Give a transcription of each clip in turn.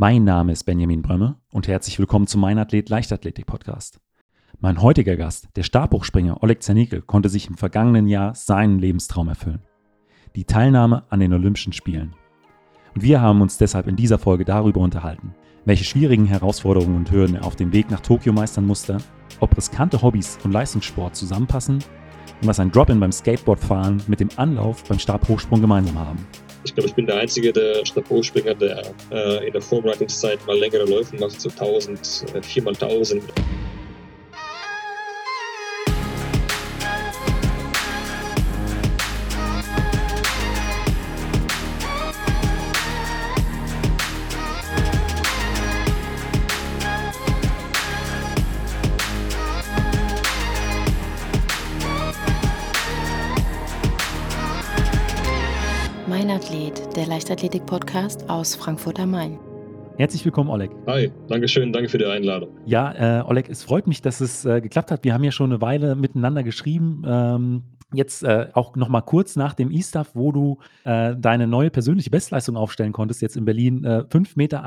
Mein Name ist Benjamin Brömme und herzlich willkommen zum Mein Athlet Leichtathletik Podcast. Mein heutiger Gast, der Stabhochspringer Oleg Zernicke, konnte sich im vergangenen Jahr seinen Lebenstraum erfüllen. Die Teilnahme an den Olympischen Spielen. Und wir haben uns deshalb in dieser Folge darüber unterhalten, welche schwierigen Herausforderungen und Hürden er auf dem Weg nach Tokio meistern musste, ob riskante Hobbys und Leistungssport zusammenpassen und was ein Drop-In beim Skateboardfahren mit dem Anlauf beim Stabhochsprung gemeinsam haben. Ich glaube, ich bin der Einzige, der Stabhochspringer, der äh, in der Vorbereitungszeit mal längere Läufe macht, so 1000, 4 x 1000. der Leichtathletik-Podcast aus Frankfurt am Main. Herzlich willkommen, Oleg. Hi, danke schön, danke für die Einladung. Ja, äh, Oleg, es freut mich, dass es äh, geklappt hat. Wir haben ja schon eine Weile miteinander geschrieben. Ähm, Jetzt äh, auch noch mal kurz nach dem E-Stuff, wo du äh, deine neue persönliche Bestleistung aufstellen konntest, jetzt in Berlin, äh, 5,81 Meter.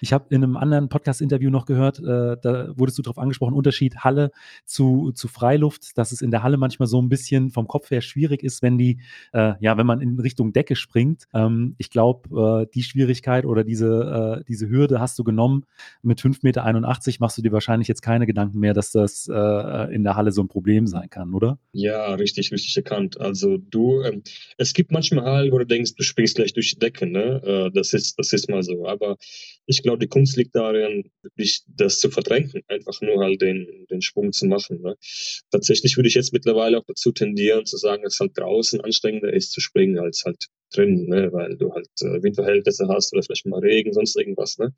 Ich habe in einem anderen Podcast-Interview noch gehört, äh, da wurdest du darauf angesprochen, Unterschied Halle zu, zu Freiluft, dass es in der Halle manchmal so ein bisschen vom Kopf her schwierig ist, wenn die, äh, ja, wenn man in Richtung Decke springt. Ähm, ich glaube, äh, die Schwierigkeit oder diese, äh, diese Hürde hast du genommen. Mit 5,81 Meter machst du dir wahrscheinlich jetzt keine Gedanken mehr, dass das in der Halle so ein Problem sein kann, oder? Ja, richtig richtig, richtig erkannt. Also du, ähm, es gibt manchmal, wo du denkst, du springst gleich durch die Decke, ne? Äh, das ist, das ist mal so. Aber ich glaube, die Kunst liegt darin, wirklich das zu verdrängen, einfach nur halt den, den Sprung zu machen. Ne? Tatsächlich würde ich jetzt mittlerweile auch dazu tendieren, zu sagen, dass es halt draußen anstrengender ist zu springen als halt drin, ne? weil du halt äh, Windverhältnisse hast oder vielleicht mal Regen, sonst irgendwas. Ne?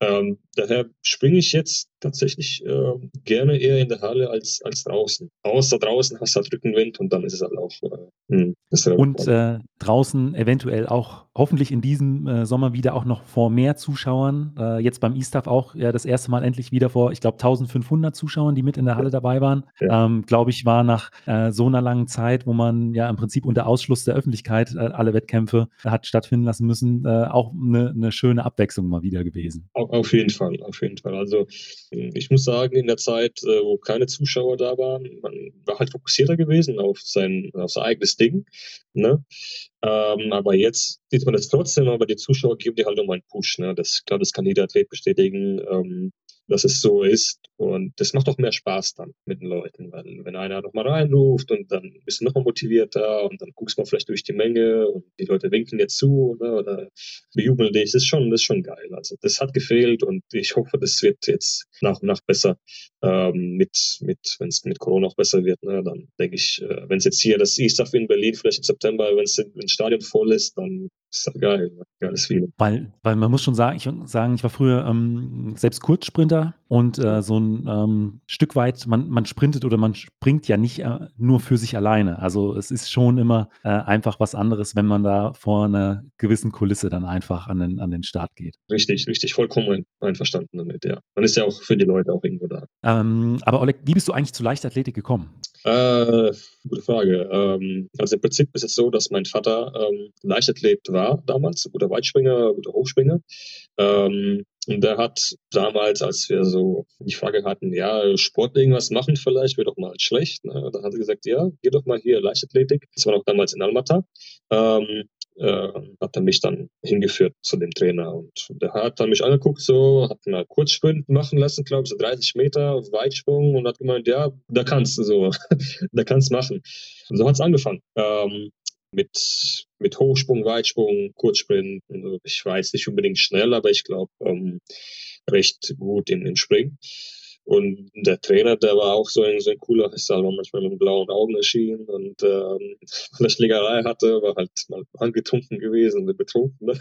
Ähm, daher springe ich jetzt tatsächlich äh, gerne eher in der Halle als, als draußen. Außer draußen hast du halt Rückenwind und dann ist es halt auch. Äh, hm, und äh, draußen eventuell auch hoffentlich in diesem äh, Sommer wieder auch noch vor mehr Zuschauern. Äh, jetzt beim E-Staff auch ja, das erste Mal endlich wieder vor, ich glaube, 1500 Zuschauern, die mit in der Halle dabei waren. Ja. Ähm, glaube ich, war nach äh, so einer langen Zeit, wo man ja im Prinzip unter Ausschluss der Öffentlichkeit alle Wettkämpfe hat stattfinden lassen müssen, auch eine, eine schöne Abwechslung mal wieder gewesen. Auf jeden Fall, auf jeden Fall. Also ich muss sagen, in der Zeit, äh, wo keine Zuschauer da waren, man war halt fokussierter gewesen auf sein, auf sein eigenes Ding. Ne? Ähm, aber jetzt sieht man das trotzdem, aber die Zuschauer geben dir halt nochmal einen Push. Ne? Das, glaube, das kann jeder Athlet bestätigen. Ähm, dass es so ist. Und das macht auch mehr Spaß dann mit den Leuten, weil wenn einer nochmal reinruft und dann bist du nochmal motivierter und dann guckst mal vielleicht durch die Menge und die Leute winken dir zu oder, oder bejubeln dich, das ist schon, das ist schon geil. Also das hat gefehlt und ich hoffe, das wird jetzt nach und nach besser ähm, mit, mit wenn es mit Corona auch besser wird. Ne, dann denke ich, äh, wenn es jetzt hier das E-Stuff in Berlin vielleicht im September, wenn es Stadion voll ist, dann ist das geil, geiles Feeling. Weil, weil man muss schon sagen, ich, sagen, ich war früher ähm, selbst Kurzsprinter Sprinter und äh, so ein ähm, Stück weit, man, man sprintet oder man springt ja nicht äh, nur für sich alleine. Also es ist schon immer äh, einfach was anderes, wenn man da vor einer gewissen Kulisse dann einfach an den, an den Start geht. Richtig, richtig, vollkommen einverstanden damit, ja. Man ist ja auch für die Leute auch irgendwo da. Ähm, aber Oleg, wie bist du eigentlich zu Leichtathletik gekommen? Äh, gute Frage. Ähm, also im Prinzip ist es so, dass mein Vater ähm, Leichtathlet war damals, guter Weitspringer, guter Hochspringer. Ähm, und der hat damals, als wir so die Frage hatten, ja, Sport irgendwas machen vielleicht, wäre doch mal schlecht. Ne? Da hat er gesagt, ja, geh doch mal hier Leichtathletik. Das war noch damals in Almata. Ähm, äh, hat er mich dann hingeführt zu dem Trainer und der hat dann mich angeguckt, so, hat mal Kurzsprint machen lassen, glaube ich, so 30 Meter Weitsprung und hat gemeint, ja, da kannst du so, da kannst machen. So hat's angefangen. Ähm, mit, mit Hochsprung, Weitsprung, Kurzsprint. Also ich weiß nicht unbedingt schnell, aber ich glaube ähm, recht gut im Springen. Und der Trainer, der war auch so ein, so ein cooler, ist halt manchmal mit blauen Augen erschienen und ähm, weil er Schlägerei hatte, war halt mal angetrunken gewesen betrunken. Ne?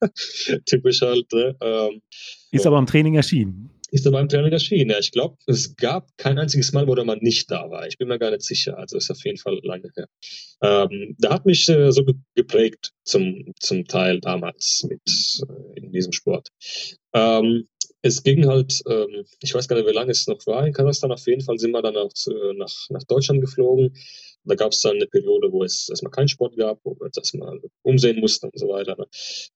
Typisch halt. Ne? Ähm, ist aber im Training erschienen ist er beim Training erschienen. Ja, ich glaube, es gab kein einziges Mal, wo der Mann nicht da war. Ich bin mir gar nicht sicher. Also ist auf jeden Fall lange her. Ähm, da hat mich äh, so geprägt zum, zum Teil damals mit äh, in diesem Sport. Ähm, es ging halt, ähm, ich weiß gar nicht, wie lange es noch war in Kasachstan. Auf jeden Fall sind wir dann auch zu, nach, nach Deutschland geflogen. Da gab es dann eine Periode, wo es erstmal keinen Sport gab, wo wir uns erstmal umsehen mussten und so weiter. Ne?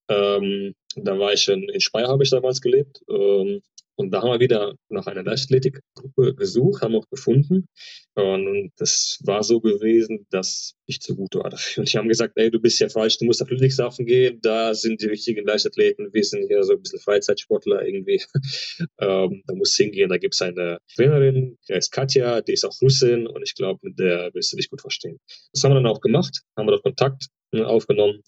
Ähm, da war ich in, in Speyer, habe ich damals gelebt. Ähm, und da haben wir wieder nach einer Leichtathletikgruppe gesucht, haben auch gefunden. Und das war so gewesen, dass ich zu gut war dafür. Und die haben gesagt, ey, du bist ja falsch, du musst auf Ludwigshafen gehen, da sind die richtigen Leichtathleten, wir sind hier so ein bisschen Freizeitsportler irgendwie. ähm, da musst du hingehen, da gibt es eine Trainerin, die heißt Katja, die ist auch Russin und ich glaube, mit der wirst du dich gut verstehen. Das haben wir dann auch gemacht, haben wir dort Kontakt äh, aufgenommen.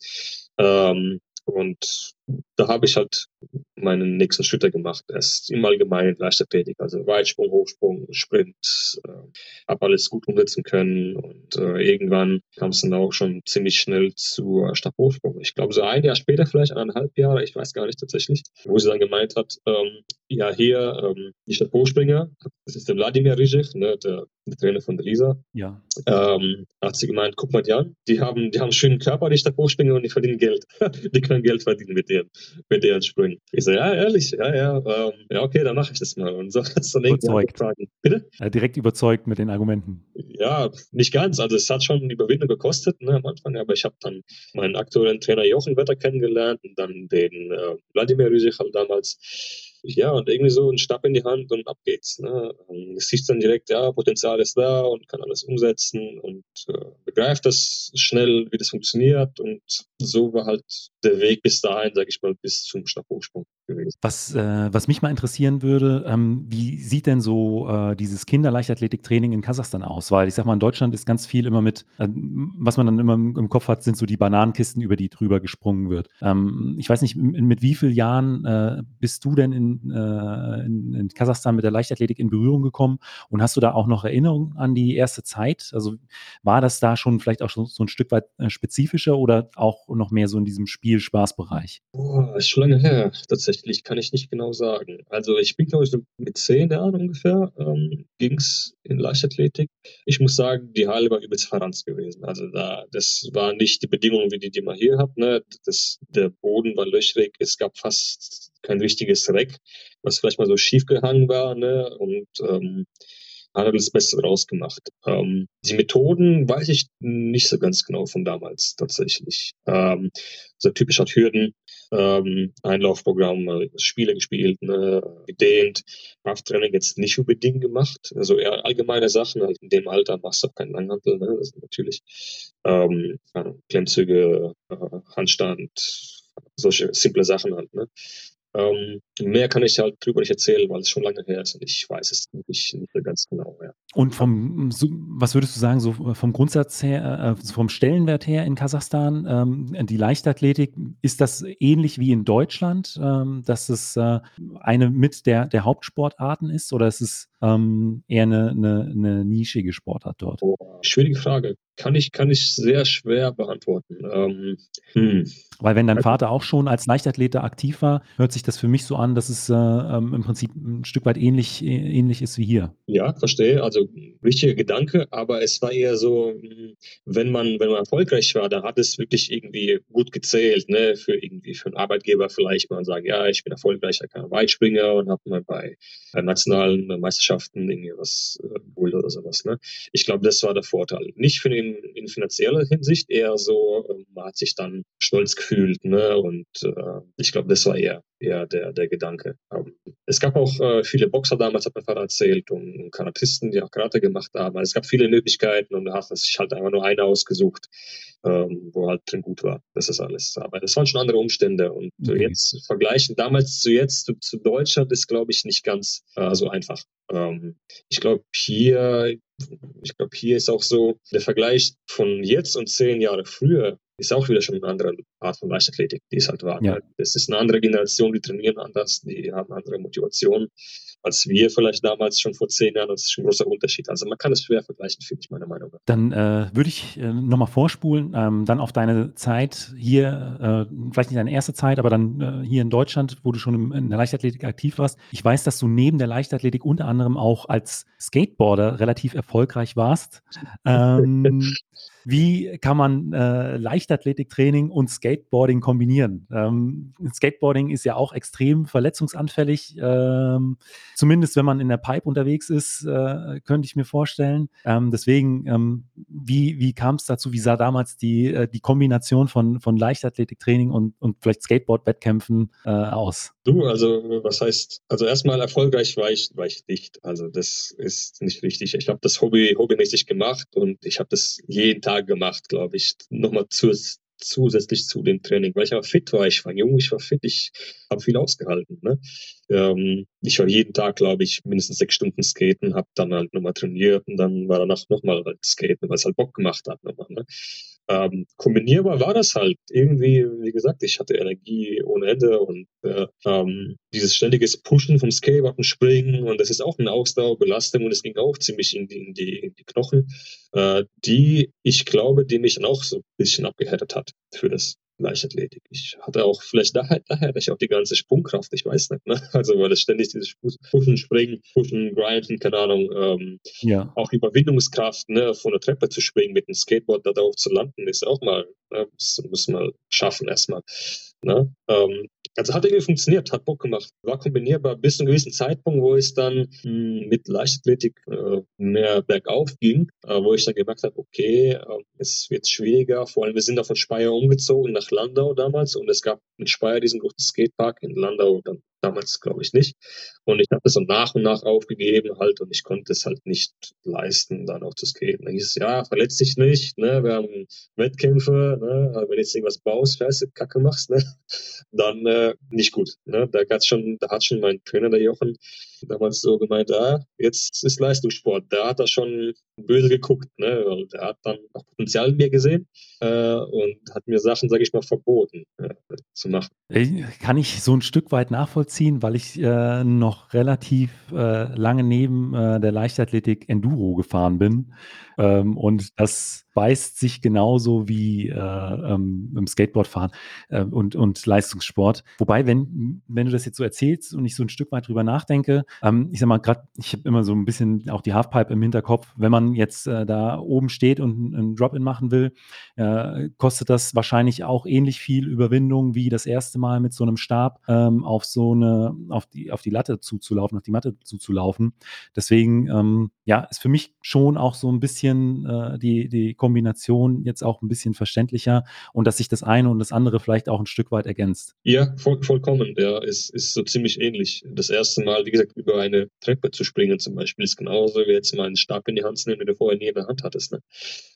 Ähm, und da habe ich halt meinen nächsten Schritte gemacht. Es im Allgemeinen Leichtathletik, also Weitsprung, Hochsprung, Sprint, äh, habe alles gut umsetzen können und äh, irgendwann kam es dann auch schon ziemlich schnell zu äh, Stabhochsprung. Ich glaube so ein Jahr später, vielleicht eineinhalb Jahre, ich weiß gar nicht tatsächlich, wo sie dann gemeint hat, ähm, ja hier ähm, die Stabhochspringer, das ist der Wladimir Rizek, ne, der, der, Trainer von der Lisa. Ja. Ähm, hat sie gemeint, guck mal die an, die haben, die haben einen schönen Körper, die Stabhochspringer und die verdienen Geld. die können Geld verdienen mit denen, mit deren Sprüngen. Ich so, ja, ehrlich, ja, ja, ähm, ja, okay, dann mache ich das mal. Und so hat's dann überzeugt. Fragen. Bitte? Ja, direkt überzeugt mit den Argumenten. Ja, nicht ganz. Also es hat schon Überwindung gekostet ne, am Anfang, aber ich habe dann meinen aktuellen Trainer Jochen Wetter kennengelernt und dann den äh, Wladimir Rüsichal damals ja, und irgendwie so ein Stab in die Hand und ab geht's. Ne? Es siehst dann direkt, ja, Potenzial ist da und kann alles umsetzen und äh, begreift das schnell, wie das funktioniert. Und so war halt der Weg bis dahin, sage ich mal, bis zum Stabhochsprung. Was, äh, was mich mal interessieren würde, ähm, wie sieht denn so äh, dieses Kinderleichtathletiktraining in Kasachstan aus? Weil ich sag mal, in Deutschland ist ganz viel immer mit, äh, was man dann immer im, Kopf hat, sind so die Bananenkisten, über die drüber gesprungen wird. Ähm, ich weiß nicht, mit, wie vielen Jahren äh, bist du denn in, äh, in, in, Kasachstan mit der Leichtathletik in Berührung gekommen? Und hast du da auch noch Erinnerungen an die erste Zeit? Also war das da schon vielleicht auch schon so ein Stück weit äh, spezifischer oder auch noch mehr so in diesem Spiel-Spaß-Bereich? Ist schon lange her, tatsächlich tatsächlich kann ich nicht genau sagen. Also ich bin, glaube ich, so mit zehn Jahren ungefähr ähm, ging es in Leichtathletik. Ich muss sagen, die Halle war übelst verranzt gewesen. Also da, das war nicht die Bedingungen, wie die, die man hier hat. Ne? Das, der Boden war löchrig, es gab fast kein richtiges Reck, was vielleicht mal so schief gehangen war. Ne? Und ähm, hat das Beste draus gemacht. Ähm, die Methoden weiß ich nicht so ganz genau von damals tatsächlich. Ähm, so typisch hat Hürden, ähm, Einlaufprogramm, äh, Spiele gespielt, ne, gedehnt, Krafttraining jetzt nicht unbedingt gemacht, also eher allgemeine Sachen, halt in dem Alter machst du keinen Langhantel, ne, ist natürlich ähm, Klemmzüge, äh, Handstand, solche simple Sachen halt, ne. Ähm, mehr kann ich halt drüber nicht erzählen, weil es schon lange her ist und ich weiß es nicht, nicht ganz genau. Ja. Und vom, was würdest du sagen, so vom Grundsatz her, äh, vom Stellenwert her in Kasachstan, ähm, die Leichtathletik, ist das ähnlich wie in Deutschland, ähm, dass es äh, eine mit der, der Hauptsportarten ist oder ist es ähm, eher eine, eine, eine nischige Sportart dort? Oh, schwierige Frage. Kann ich, kann ich sehr schwer beantworten. Ähm, hm. Weil wenn dein also Vater auch schon als Leichtathlet aktiv war, hört sich das für mich so an, dass es äh, ähm, im Prinzip ein Stück weit ähnlich, ähnlich ist wie hier. Ja, verstehe. Also richtiger Gedanke, aber es war eher so, hm, wenn man, wenn man erfolgreich war, da hat es wirklich irgendwie gut gezählt, ne, für irgendwie für einen Arbeitgeber vielleicht mal sagen, ja, ich bin erfolgreicher Weitspringer und habe mal bei nationalen Meisterschaften Meisterschaften, irgendwie was äh, oder sowas. Ne? Ich glaube, das war der Vorteil. Nicht für den, in finanzieller Hinsicht, eher so, äh, man hat sich dann stolz gefühlt, ne? Und äh, ich glaube, das war eher, eher der, der Gedanke. Ähm, es gab auch äh, viele Boxer damals, hat mein Vater erzählt, und, Karatisten, die auch Karate gemacht haben. Also es gab viele Möglichkeiten und da hat sich halt einfach nur eine ausgesucht, ähm, wo halt drin gut war. Das ist alles. Aber das waren schon andere Umstände. Und okay. jetzt vergleichen damals zu jetzt, zu, zu Deutschland, ist, glaube ich, nicht ganz äh, so einfach. Ähm, ich glaube, hier, ich glaube, hier ist auch so, der Vergleich von jetzt und zehn Jahre früher ist auch wieder schon eine andere Art von Leichtathletik, die es halt war. Ja. Das ist eine andere Generation, die trainieren anders, die haben andere Motivation als wir vielleicht damals schon vor zehn Jahren. Das ist schon ein großer Unterschied. Also man kann es schwer vergleichen, finde ich meiner Meinung nach. Dann äh, würde ich äh, nochmal vorspulen, ähm, dann auf deine Zeit hier, äh, vielleicht nicht deine erste Zeit, aber dann äh, hier in Deutschland, wo du schon im, in der Leichtathletik aktiv warst. Ich weiß, dass du neben der Leichtathletik unter anderem auch als Skateboarder relativ erfolgreich warst. Ähm, wie kann man äh, Leichtathletiktraining und Skateboarding kombinieren? Ähm, Skateboarding ist ja auch extrem verletzungsanfällig, ähm, zumindest wenn man in der Pipe unterwegs ist, äh, könnte ich mir vorstellen. Ähm, deswegen, ähm, wie, wie kam es dazu? Wie sah damals die, äh, die Kombination von, von Leichtathletiktraining und, und vielleicht Skateboard-Wettkämpfen äh, aus? Du, also was heißt, also erstmal erfolgreich war ich, war ich nicht. Also das ist nicht richtig. Ich habe das Hobby hobbymäßig gemacht und ich habe das jeden Tag gemacht, glaube ich. Nochmal zus zusätzlich zu dem Training, weil ich aber fit war. Ich war jung, ich war fit, ich habe viel ausgehalten. Ne? Ähm, ich war jeden Tag, glaube ich, mindestens sechs Stunden skaten, habe dann halt nochmal trainiert und dann war danach nochmal halt skaten, weil es halt Bock gemacht hat. Nochmal, ne? Ähm, kombinierbar war das halt. Irgendwie, wie gesagt, ich hatte Energie ohne Ende und äh, ähm, dieses ständiges Pushen vom und Springen und das ist auch eine Ausdauerbelastung und es ging auch ziemlich in die, in die, in die Knochen, äh, die ich glaube, die mich dann auch so ein bisschen abgehärtet hat für das Leichtathletik. Ich hatte auch vielleicht daher, daher hatte ich auch die ganze Sprungkraft, ich weiß nicht, ne? Also weil es ständig dieses Pushen, Springen, Pushen, Grinden, keine Ahnung, ähm, ja. auch Überwindungskraft, ne, von der Treppe zu springen mit dem Skateboard da drauf zu landen, ist auch mal, ne, muss, muss man schaffen erstmal. Ne? Ähm, also hat irgendwie funktioniert, hat Bock gemacht. War kombinierbar bis zu einem gewissen Zeitpunkt, wo es dann mh, hm, mit Leichtathletik äh, mehr bergauf ging, äh, wo ich dann gemerkt habe, okay, äh, es wird schwieriger. Vor allem, wir sind da von Speyer umgezogen nach Landau damals und es gab in Speyer diesen großen Skatepark, in Landau dann damals glaube ich nicht. Und ich habe das so nach und nach aufgegeben halt und ich konnte es halt nicht leisten, dann auch zu skaten. Dann hieß es, ja, verletz dich nicht, ne, wir haben Wettkämpfe, ne, wenn du jetzt irgendwas baust, scheiße, Kacke machst, ne, dann äh, nicht gut. Ne. Da, hat's schon, da hat schon mein Trainer, der Jochen, damals so gemeint, ah, jetzt ist Leistungssport. Da hat er schon böse geguckt, ne, weil der hat dann auch Potenzial in mir gesehen äh, und hat mir Sachen, sage ich mal, verboten äh, zu machen. Kann ich so ein Stück weit nachvollziehen, weil ich äh, noch relativ äh, lange neben äh, der Leichtathletik Enduro gefahren bin ähm, und das beißt sich genauso wie äh, ähm, im Skateboardfahren äh, und, und Leistungssport. Wobei, wenn, wenn du das jetzt so erzählst und ich so ein Stück weit drüber nachdenke, ähm, ich sag mal, gerade, ich habe immer so ein bisschen auch die Halfpipe im Hinterkopf, wenn man jetzt äh, da oben steht und einen Drop-In machen will, äh, kostet das wahrscheinlich auch ähnlich viel Überwindung wie das erste Mal mit so einem Stab ähm, auf so eine, auf die, auf die Latte zuzulaufen, auf die Matte zuzulaufen. Deswegen, ähm, ja, ist für mich schon auch so ein bisschen äh, die, die Kombination jetzt auch ein bisschen verständlicher und dass sich das eine und das andere vielleicht auch ein Stück weit ergänzt. Ja, voll, vollkommen. Ja, ist, ist so ziemlich ähnlich. Das erste Mal, wie gesagt, über eine Treppe zu springen zum Beispiel, ist genauso wie jetzt mal einen Stab in die Hand zu nehmen, den du vorher nie in der Hand hattest. Ne?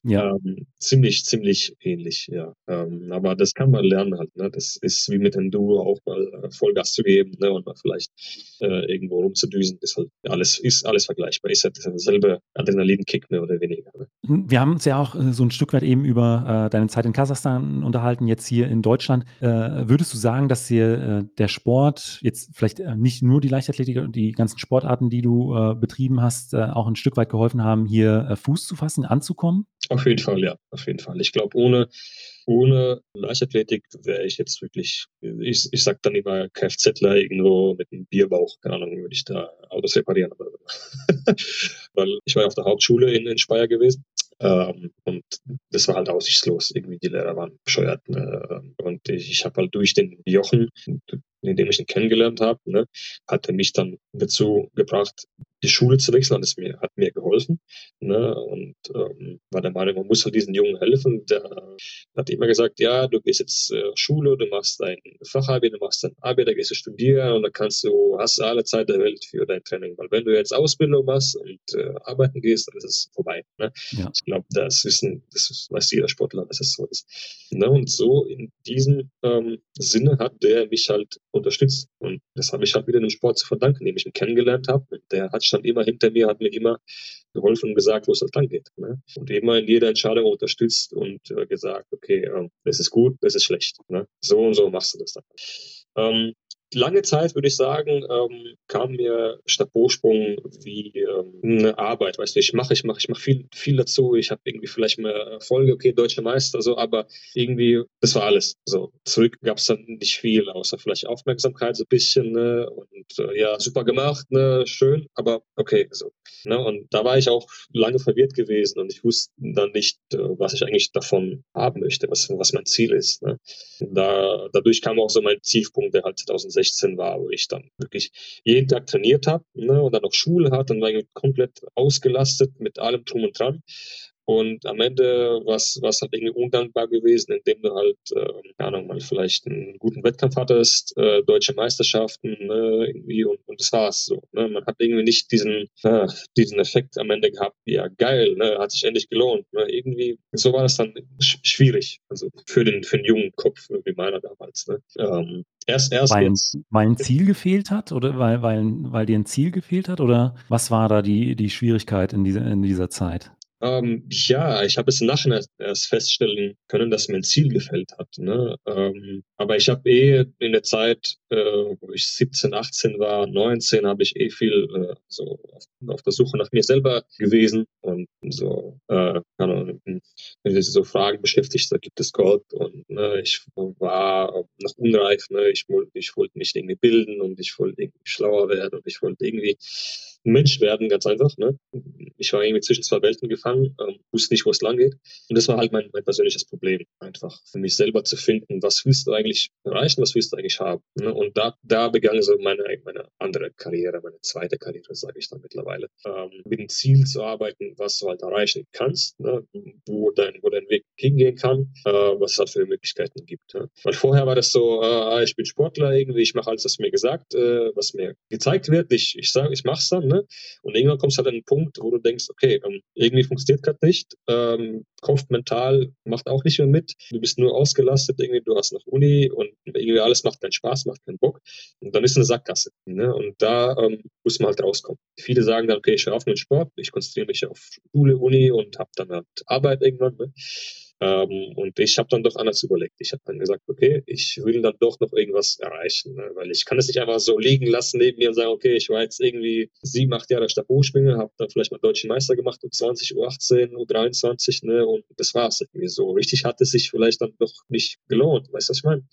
Ja. Ähm, ziemlich, ziemlich ähnlich, ja. Ähm, aber das kann man lernen halt. Ne? Das ist wie mit Enduro auch mal äh, Vollgas zu geben ne? und mal vielleicht äh, irgendwo rumzudüsen. Ist halt alles, ist alles vergleichbar. Ist halt derselbe Adrenalinkick mehr oder weniger. Ne? Wir haben uns ja auch äh, so ein Stück weit eben über äh, deine Zeit in Kasachstan unterhalten, jetzt hier in Deutschland. Äh, würdest du sagen, dass dir äh, der Sport, jetzt vielleicht äh, nicht nur die Leichtathletik und die ganzen Sportarten, die du äh, betrieben hast, auch ein Stück weit geholfen haben, hier Fuß zu fassen, anzukommen? Auf jeden Fall, ja, auf jeden Fall. Ich glaube, ohne ohne Leichtathletik wäre ich jetzt wirklich, ich, ich sag dann immer Kfzler irgendwo mit einem Bierbauch, keine Ahnung, würde ich da Autos reparieren. Weil ich war ja auf der Hauptschule in, in Speyer gewesen ähm, und das war halt aussichtslos. Irgendwie die Lehrer waren bescheuert. Ne? Und ich, ich habe halt durch den Jochen, in dem ich ihn kennengelernt habe, ne, hat er mich dann dazu gebracht, die Schule zu wechseln, es mir, hat mir geholfen. Ne, und ähm, war der Meinung, man muss halt diesen Jungen helfen. Der hat immer gesagt, ja, du gehst jetzt äh, Schule, du machst dein Fachabi, du machst dein Abi, da gehst du studieren und dann kannst du, hast du alle Zeit der Welt für dein Training. Weil wenn du jetzt Ausbildung machst und äh, arbeiten gehst, dann ist es vorbei. Ne? Ja. Ich glaube, das wissen, das ist, weiß jeder Sportler, dass es so ist. Ne, und so in diesem ähm, Sinne hat der mich halt unterstützt. Und das habe ich halt wieder dem Sport zu verdanken, indem ich ihn kennengelernt habe. Der hat stand immer hinter mir, hat mir immer geholfen und gesagt, wo es halt lang geht. Ne? Und immer in jeder Entscheidung unterstützt und äh, gesagt, okay, äh, das ist gut, das ist schlecht. Ne? So und so machst du das dann. Ähm, lange Zeit, würde ich sagen, ähm, kam mir Stabhochsprung wie ähm, eine Arbeit. Weißt du, ich mache, ich mache, ich mache viel, viel dazu. Ich habe irgendwie vielleicht mehr Erfolge, okay, deutsche Meister, so, aber irgendwie, das war alles. So, zurück gab es dann nicht viel, außer vielleicht Aufmerksamkeit so ein bisschen, ne? Und äh, ja, super gemacht, ne, schön, aber okay, so. Ne? Und da war ich auch lange verwirrt gewesen und ich wusste dann nicht, äh, was ich eigentlich davon haben möchte, was, was mein Ziel ist. Ne? Da, dadurch kam auch so mein Tiefpunkt, der halt 2016 war, wo ich dann wirklich jeden Tag trainiert habe ne? und dann auch Schule hatte und war komplett ausgelastet mit allem drum und dran. Und am Ende war es halt irgendwie undankbar gewesen, indem du halt, äh, keine Ahnung, mal vielleicht einen guten Wettkampf hattest, äh, deutsche Meisterschaften, ne, irgendwie, und, und das war's so. Ne? Man hat irgendwie nicht diesen, äh, diesen Effekt am Ende gehabt, ja, geil, ne, hat sich endlich gelohnt. Ne? Irgendwie, so war das dann sch schwierig, also für den, für den jungen Kopf, wie meiner damals. Ne? Ähm, erst, erst weil, jetzt. weil ein Ziel gefehlt hat oder weil, weil, weil dir ein Ziel gefehlt hat oder was war da die, die Schwierigkeit in dieser, in dieser Zeit? Ähm, ja, ich habe es nachher erst feststellen können, dass mir ein Ziel gefällt hat. Ne? Ähm, aber ich habe eh in der Zeit, äh, wo ich 17, 18 war, 19, habe ich eh viel äh, so auf, auf, der Suche nach mir selber gewesen und so, äh, keine wenn du so Fragen beschäftigt, da gibt es Gott und ne, ich war noch unreif, ne? ich, ich wollte mich irgendwie bilden und ich wollte irgendwie schlauer werden und ich wollte irgendwie Mensch werden, ganz einfach. Ne? Ich war irgendwie zwischen zwei Welten gefangen, ähm, wusste nicht, wo es lang geht. Und das war halt mein, mein persönliches Problem, einfach für mich selber zu finden, was willst du eigentlich erreichen, was willst du eigentlich haben. Ne? Und da, da begann so meine, meine andere Karriere, meine zweite Karriere, sage ich dann mittlerweile. Ähm, mit dem Ziel zu arbeiten, was du halt erreichen kannst, ne? wo, dein, wo dein Weg hingehen kann, äh, was es halt für Möglichkeiten gibt. Ne? Weil vorher war das so, äh, ich bin Sportler irgendwie, ich mache alles, was mir gesagt, äh, was mir gezeigt wird, ich, ich sage, ich mache es dann, ne? Ne? Und irgendwann kommst du halt an einen Punkt, wo du denkst, okay, ähm, irgendwie funktioniert gerade nicht, ähm, Kopf mental macht auch nicht mehr mit, du bist nur ausgelastet, irgendwie, du hast noch Uni und irgendwie alles macht keinen Spaß, macht keinen Bock. Und dann ist eine Sackgasse. Ne? Und da ähm, muss man halt rauskommen. Viele sagen dann, okay, ich höre auf mit Sport, ich konzentriere mich auf Schule, Uni und habe dann halt Arbeit irgendwann. Ne? Ähm, und ich habe dann doch anders überlegt. Ich habe dann gesagt, okay, ich will dann doch noch irgendwas erreichen, ne? weil ich kann es nicht einfach so liegen lassen neben mir und sagen, okay, ich war jetzt irgendwie sieben, acht Jahre Stabhochspringer, habe dann vielleicht mal deutschen Meister gemacht um 20, U18, U23, ne, und das war's irgendwie so. Richtig hat es sich vielleicht dann doch nicht gelohnt, weißt du, was ich meine?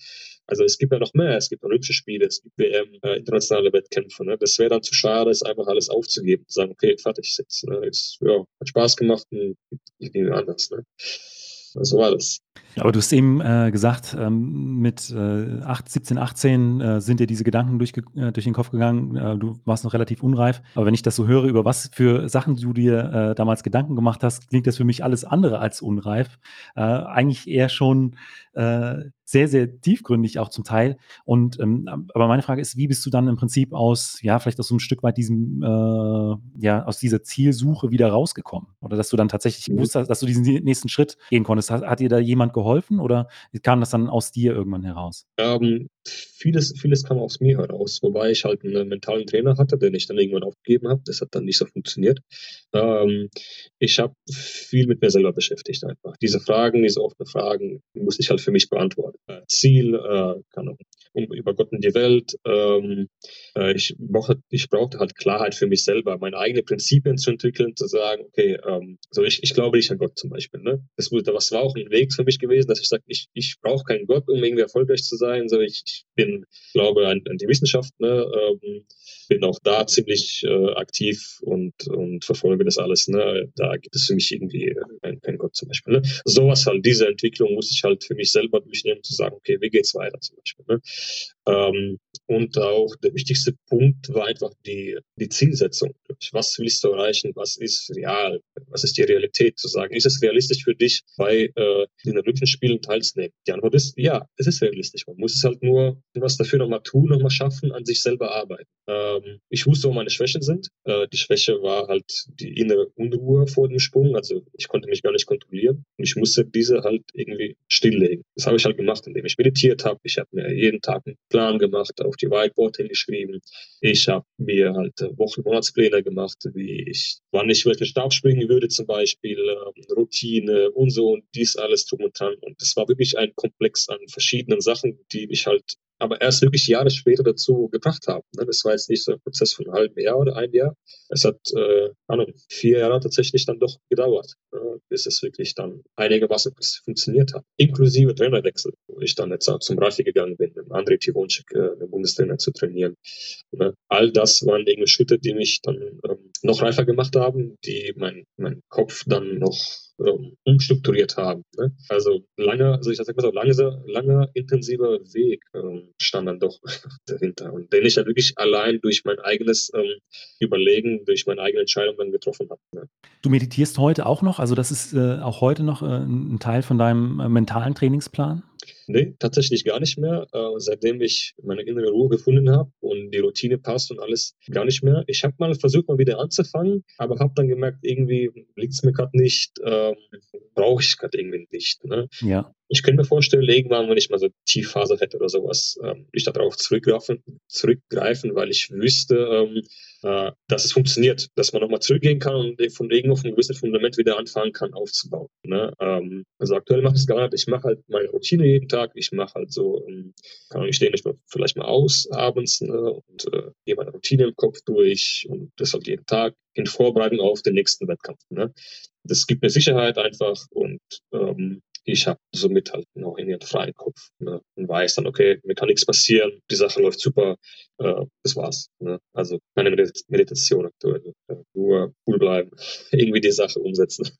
Also es gibt ja noch mehr, es gibt Olympische Spiele, es gibt WM, äh, internationale Wettkämpfe, ne? Das wäre dann zu schade, es einfach alles aufzugeben, zu sagen, okay, fertig jetzt, ne? Ist, ja, hat Spaß gemacht und ich nehme anders, ne? So war das. Aber du hast eben äh, gesagt, ähm, mit äh, 8, 17, 18 äh, sind dir diese Gedanken durch, äh, durch den Kopf gegangen. Äh, du warst noch relativ unreif. Aber wenn ich das so höre, über was für Sachen du dir äh, damals Gedanken gemacht hast, klingt das für mich alles andere als unreif. eigentlich eher schon sehr, sehr tiefgründig auch zum Teil. Und ähm, aber meine Frage ist, wie bist du dann im Prinzip aus, ja, vielleicht aus so ein Stück weit diesem, ja, aus dieser Zielsuche wieder rausgekommen? Oder dass du dann tatsächlich mhm. gewusst hast, dass du diesen nächsten Schritt gehen konntest. Hat, hat dir da jemand geholfen? geholfen oder kam das dann aus dir irgendwann heraus? Ähm, vieles, vieles kam aus mir heraus, wobei ich halt einen mentalen Trainer hatte, den ich dann irgendwann aufgegeben habe. Das hat dann nicht so funktioniert. Ähm, ich habe viel mit mir selber beschäftigt einfach. Diese Fragen, diese offenen Fragen, muss ich halt für mich beantworten. Äh, Ziel, äh, kann, um, über Gott und die Welt. Ähm, äh, ich, brauchte, ich brauchte halt Klarheit für mich selber, meine eigenen Prinzipien zu entwickeln, zu sagen, okay, ähm, so ich, ich glaube nicht an Gott zum Beispiel. Ne? Das, das war auch ein Weg für mich gewesen, dass ich sage, ich, ich brauche keinen Gott, um irgendwie erfolgreich zu sein. So ich, ich bin, glaube an, an die Wissenschaft, ne? ähm, bin auch da ziemlich äh, aktiv und, und verfolge das alles. Ne? Da gibt es für mich irgendwie keinen kein Gott zum Beispiel. Ne? Sowas halt, diese Entwicklung muss ich halt für mich selber durchnehmen, zu sagen, okay, wie geht's weiter zum Beispiel. Ne? Ähm, und auch der wichtigste Punkt war einfach die, die Zielsetzung. Was willst du erreichen? Was ist real? Was ist die Realität? Zu sagen, ist es realistisch für dich, bei äh, den Olympischen Spielen teilzunehmen? Die Antwort ist ja, es ist realistisch. Man muss es halt nur was dafür nochmal tun, nochmal schaffen, an sich selber arbeiten. Ähm, ich wusste, wo meine Schwächen sind. Äh, die Schwäche war halt die innere Unruhe vor dem Sprung. Also ich konnte mich gar nicht kontrollieren. Und ich musste diese halt irgendwie stilllegen. Das habe ich halt gemacht, indem ich meditiert habe. Ich habe mir jeden Tag einen Plan gemacht, auf die Whiteboard hingeschrieben. Ich habe mir halt Wochen-, Monatspläne gemacht, wie ich, wann ich welchen Stab springen würde zum Beispiel, ähm, Routine und so und dies alles drum und dran. Und das war wirklich ein Komplex an verschiedenen Sachen, die mich halt aber erst wirklich Jahre später dazu gebracht haben. Ne? Das war jetzt nicht so ein Prozess von einem halben Jahr oder ein Jahr. Es hat, äh, vier Jahre tatsächlich dann doch gedauert, ne? bis es wirklich dann einigermaßen funktioniert hat. Inklusive Trainerwechsel, wo ich dann jetzt auch zum Rafi gegangen bin, mit André Tivonczyk, äh, Bundestrainer, zu trainieren. Ne? All das waren irgendwie Schritte, die mich dann ähm, noch reifer gemacht haben, die mein, mein Kopf dann noch ähm, umstrukturiert haben. Ne? Also lange, also ich sag mal so, lange, langer, intensiver Weg ähm, stand dann doch dahinter. Und den ich ja wirklich allein durch mein eigenes ähm, Überlegen, durch meine eigene Entscheidung dann getroffen habe. Ne? Du meditierst heute auch noch, also das ist äh, auch heute noch äh, ein Teil von deinem äh, mentalen Trainingsplan? Nee, tatsächlich gar nicht mehr. Äh, seitdem ich meine innere Ruhe gefunden habe und die Routine passt und alles gar nicht mehr. Ich habe mal versucht, mal wieder anzufangen, aber habe dann gemerkt, irgendwie liegt es mir gerade nicht, ähm, brauche ich gerade irgendwie nicht. Ne? Ja. Ich könnte mir vorstellen, irgendwann, wenn ich mal so Tiefphase hätte oder sowas, ähm, ich darauf zurückgreifen, zurückgreifen, weil ich wüsste, ähm, äh, dass es funktioniert, dass man nochmal zurückgehen kann und von irgendwo auf einem gewissen Fundament wieder anfangen kann aufzubauen. Ne? Ähm, also aktuell mache ich es gar nicht. Ich mache halt meine Routine jeden Tag. Ich mache halt so, ähm, kann ich stehe nicht mal vielleicht mal aus abends ne? und äh, gehe meine Routine im Kopf durch und das halt jeden Tag in Vorbereitung auf den nächsten Wettkampf. Ne? Das gibt mir Sicherheit einfach und ähm, ich habe somit halt noch in ihren freien Kopf ne? und weiß dann, okay, mir kann nichts passieren, die Sache läuft super, äh, das war's. Ne? Also meine Meditation aktuell. Äh, nur cool bleiben, irgendwie die Sache umsetzen.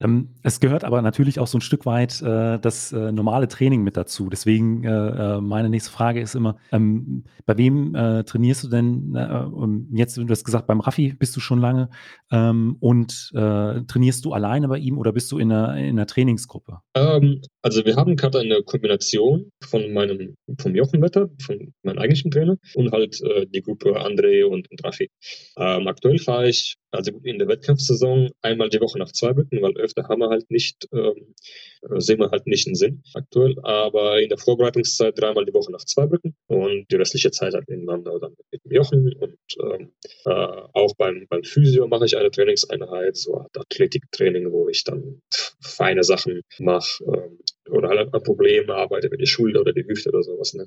Ähm, es gehört aber natürlich auch so ein Stück weit äh, das äh, normale Training mit dazu. Deswegen äh, äh, meine nächste Frage ist immer, ähm, bei wem trainierst du denn jetzt, du hast gesagt, beim Raffi bist du schon lange ähm, und trainierst du alleine bei ihm oder bist du in einer, in einer Trainingsgruppe? Ähm, also wir haben gerade eine Kombination von meinem, vom Jochenwetter, von meinem eigentlichen Trainer und halt äh, die Gruppe André und, und Raffi. Ähm, aktuell fahre ich also in der Wettkampfsaison einmal die Woche nach Zweibrücken, weil öfter haben wir halt nicht, ähm, äh, sehen wir halt nicht einen Sinn aktuell. Aber in der Vorbereitungszeit dreimal die Woche nach Zweibrücken und die restliche Zeit halt ineinander oder mit dem Jochen. Und ähm, äh, auch beim, beim Physio mache ich eine Trainingseinheit, so Athletiktraining, wo ich dann feine Sachen mache. Ähm, oder halt an Problemen arbeite, wie die Schulter oder die Hüfte oder sowas. Ne?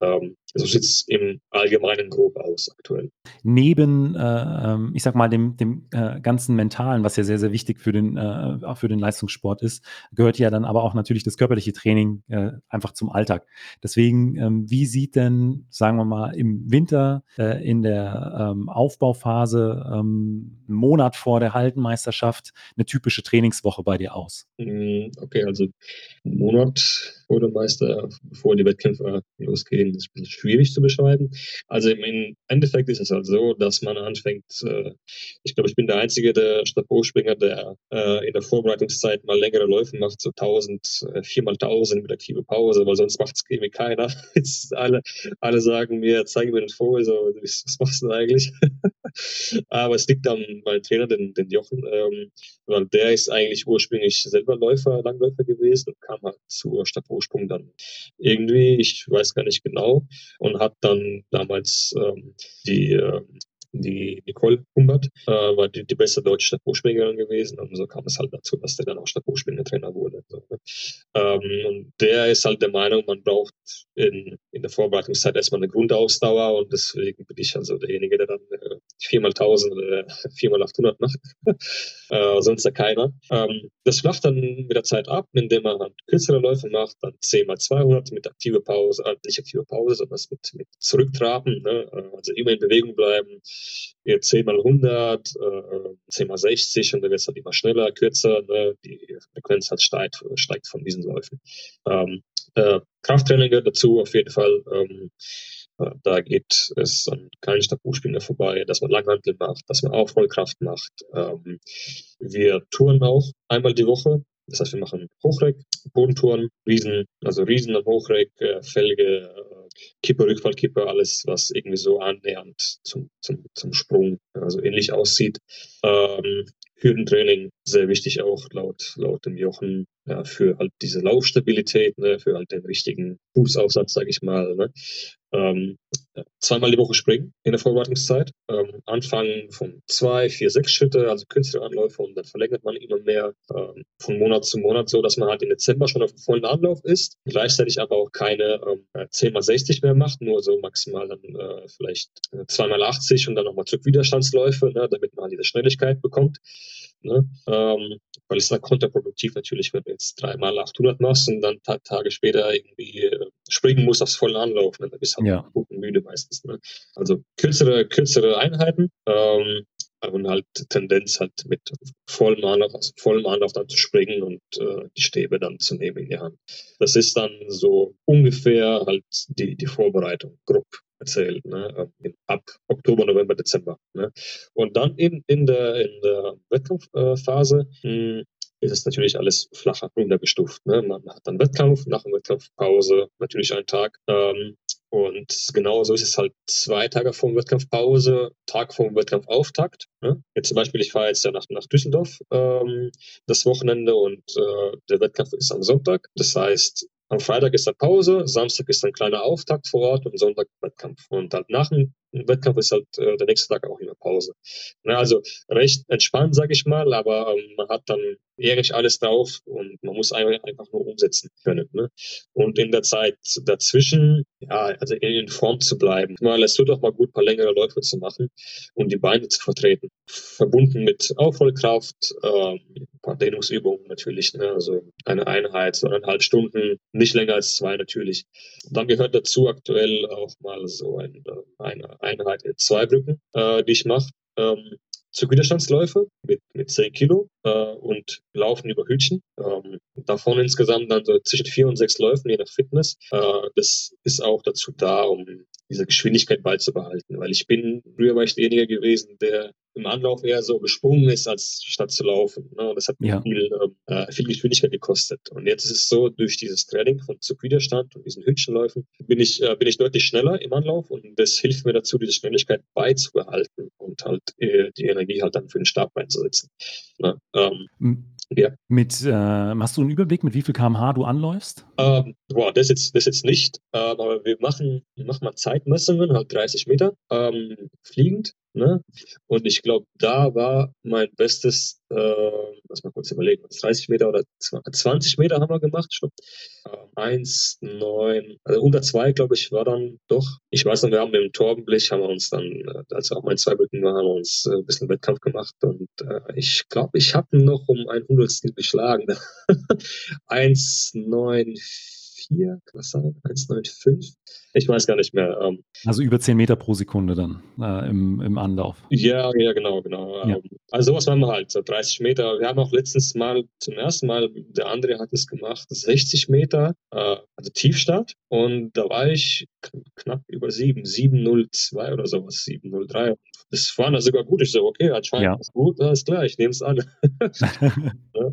Ähm, so sieht es im Allgemeinen grob aus aktuell. Neben, äh, ähm, ich sag mal, dem, dem äh, ganzen Mentalen, was ja sehr, sehr wichtig für den, äh, auch für den Leistungssport ist, gehört ja dann aber auch natürlich das körperliche Training äh, einfach zum Alltag. Deswegen, ähm, wie sieht denn, sagen wir mal, im Winter äh, in der ähm, Aufbauphase, einen Monat vor der Haltenmeisterschaft, eine typische Trainingswoche bei dir aus? Mm, okay, also Monat vor dem Meister, bevor die Wettkämpfe losgehen, ist ein bisschen schwierig zu beschreiben. Also im Endeffekt ist es halt so, dass man anfängt, äh, ich glaube, ich bin der einzige der Stabhochspringer, der äh, in der Vorbereitungszeit mal längere Läufe macht, so 1000, äh, 4 mal 1000 mit aktive Pause, weil sonst macht es irgendwie keiner. alle, alle sagen mir, zeigen mir den Vogel, so, was machst du eigentlich? Aber es liegt am meinem Trainer, den, den Jochen, ähm, weil der ist eigentlich ursprünglich selber Läufer, Langläufer gewesen und kam halt zur Stadtursprung dann irgendwie, ich weiß gar nicht genau, und hat dann damals ähm, die äh, die Nicole Humbert äh, war die, die beste deutsche Stabhochspringerin gewesen und so kam es halt dazu, dass der dann auch Stabhochspringer-Trainer wurde. So, ne? ähm, und der ist halt der Meinung, man braucht in, in der Vorbereitungszeit erstmal eine Grundausdauer und deswegen bin ich also derjenige, der dann äh, 4x1000 oder 4x800 macht. äh, sonst ja keiner. Ähm, das flacht dann mit der Zeit ab, indem man halt kürzere Läufe macht, dann 10x200 mit aktive Pause, äh, nicht aktive Pause, sondern mit, mit Zurücktraben, ne? Äh, also immer in Bewegung bleiben, 10 mal 100, äh, 10 mal 60 und dann wird es halt immer schneller, kürzer. Ne? Die Frequenz halt steigt, steigt von diesen Läufen. Ähm, äh, Krafttraining gehört dazu auf jeden Fall. Ähm, äh, da geht es an keinen Stabhochspringer vorbei, dass man Langhantel macht, dass man Aufrollkraft macht. Ähm, wir touren auch einmal die Woche. Das heißt, wir machen Hochreck, Bodentouren, Riesen, also Riesen am Hochreck, äh, Felge, Kippe, Rückfallkippe, alles, was irgendwie so annähernd zum, zum, zum Sprung, also ähnlich aussieht. Ähm, Hürdentraining, sehr wichtig auch laut, laut dem Jochen, ja, für halt diese Laufstabilität, ne, für halt den richtigen Fußaufsatz, sage ich mal. Ne. Ähm, zweimal die Woche springen in der Vorbereitungszeit. Ähm, anfangen von zwei, vier, sechs Schritte, also kürzere Anläufe und dann verlängert man immer mehr ähm, von Monat zu Monat, so dass man halt im Dezember schon auf dem vollen Anlauf ist, gleichzeitig aber auch keine ähm, 10 mal 60 mehr macht, nur so maximal dann äh, vielleicht äh, 2 mal 80 und dann nochmal Zugwiderstandsläufe, ne, damit man halt diese Schnelligkeit bekommt. Ne? Ähm, weil es dann kontraproduktiv natürlich, wenn du jetzt dreimal 800 machst und dann Tage später irgendwie äh, springen musst aufs volle Anlauf. Ne? Dann bist du halt ja. gut und müde meistens. Ne? Also kürzere, kürzere Einheiten. Ähm, und halt Tendenz halt mit vollem Anlauf, also vollem Anlauf dann zu springen und äh, die Stäbe dann zu nehmen in die Hand. Das ist dann so ungefähr halt die, die Vorbereitung, grob erzählt, ne? ab Oktober, November, Dezember. Ne? Und dann in, in der, in der Wettkampfphase äh, ist es natürlich alles flacher runtergestuft. Ne? Man hat dann Wettkampf, nach dem Wettkampf Pause, natürlich einen Tag. Ähm, und genauso ist es halt zwei Tage vor dem Wettkampfpause, Tag vor dem Wettkampfauftakt. Ne? Jetzt zum Beispiel, ich fahre jetzt ja nach, nach Düsseldorf ähm, das Wochenende und äh, der Wettkampf ist am Sonntag. Das heißt, am Freitag ist dann Pause, Samstag ist ein kleiner Auftakt vor Ort und Sonntag Wettkampf. Und halt nach dem Wettkampf ist halt äh, der nächste Tag auch immer Pause. Na, also recht entspannt, sage ich mal, aber ähm, man hat dann ehrlich alles drauf und man muss einfach nur umsetzen können. Ne? Und in der Zeit dazwischen, ja, also in Form zu bleiben. Mal, es tut auch mal gut, ein paar längere Läufe zu machen und die Beine zu vertreten. Verbunden mit Aufholkraft, ähm, ein paar Dehnungsübungen natürlich, ne? also eine Einheit, so eineinhalb Stunden, nicht länger als zwei natürlich. Dann gehört dazu aktuell auch mal so ein, eine Einheit in zwei Brücken, äh, die ich mache. Ähm, Zugwiderstandsläufe mit, mit 10 Kilo äh, und laufen über Hütchen. Ähm, davon insgesamt dann so zwischen vier und sechs Läufen, je nach Fitness. Äh, das ist auch dazu da, um diese Geschwindigkeit beizubehalten. Weil ich bin, früher war ich derjenige gewesen, der im Anlauf eher so gesprungen ist, als statt zu laufen. Ne? Und das hat ja. viel, äh, viel Geschwindigkeit gekostet. Und jetzt ist es so, durch dieses Training von Zugwiderstand und diesen Hütchenläufen bin ich, äh, bin ich deutlich schneller im Anlauf und das hilft mir dazu, diese Schnelligkeit beizubehalten und halt äh, die Energie halt dann für den Start einzusetzen. Ne? Ähm, ja. Mit, äh, hast du einen Überblick, mit wie viel kmh du anläufst? Ähm, boah, das jetzt, das jetzt nicht, ähm, aber wir machen, wir machen mal Zeitmessungen, halt 30 Meter ähm, fliegend Ne? Und ich glaube, da war mein bestes, äh, lass mal kurz überlegen, 30 Meter oder 20 Meter haben wir gemacht schon. Ähm, 1, 9, also unter 2, glaube ich, war dann doch. Ich weiß noch, wir haben dem Torbenblech, haben wir uns dann, äh, als wir auch mein Zweibrücken waren, haben wir uns äh, ein bisschen Wettkampf gemacht und äh, ich glaube, ich habe noch um ein Hundertstel geschlagen. 1, 9, 4, kann das sein? 1,95? Ich weiß gar nicht mehr. Ähm, also über 10 Meter pro Sekunde dann äh, im, im Anlauf. Ja, ja, genau, genau. Ja. Ähm, also sowas machen wir halt, so 30 Meter. Wir haben auch letztens mal zum ersten Mal, der andere hat es gemacht, 60 Meter, äh, also Tiefstart. Und da war ich knapp über 7, 7,02 oder sowas, 7,03. Das war dann sogar gut. Ich so, okay, anscheinend ja. ist gut, alles klar, ich nehme es an. ja.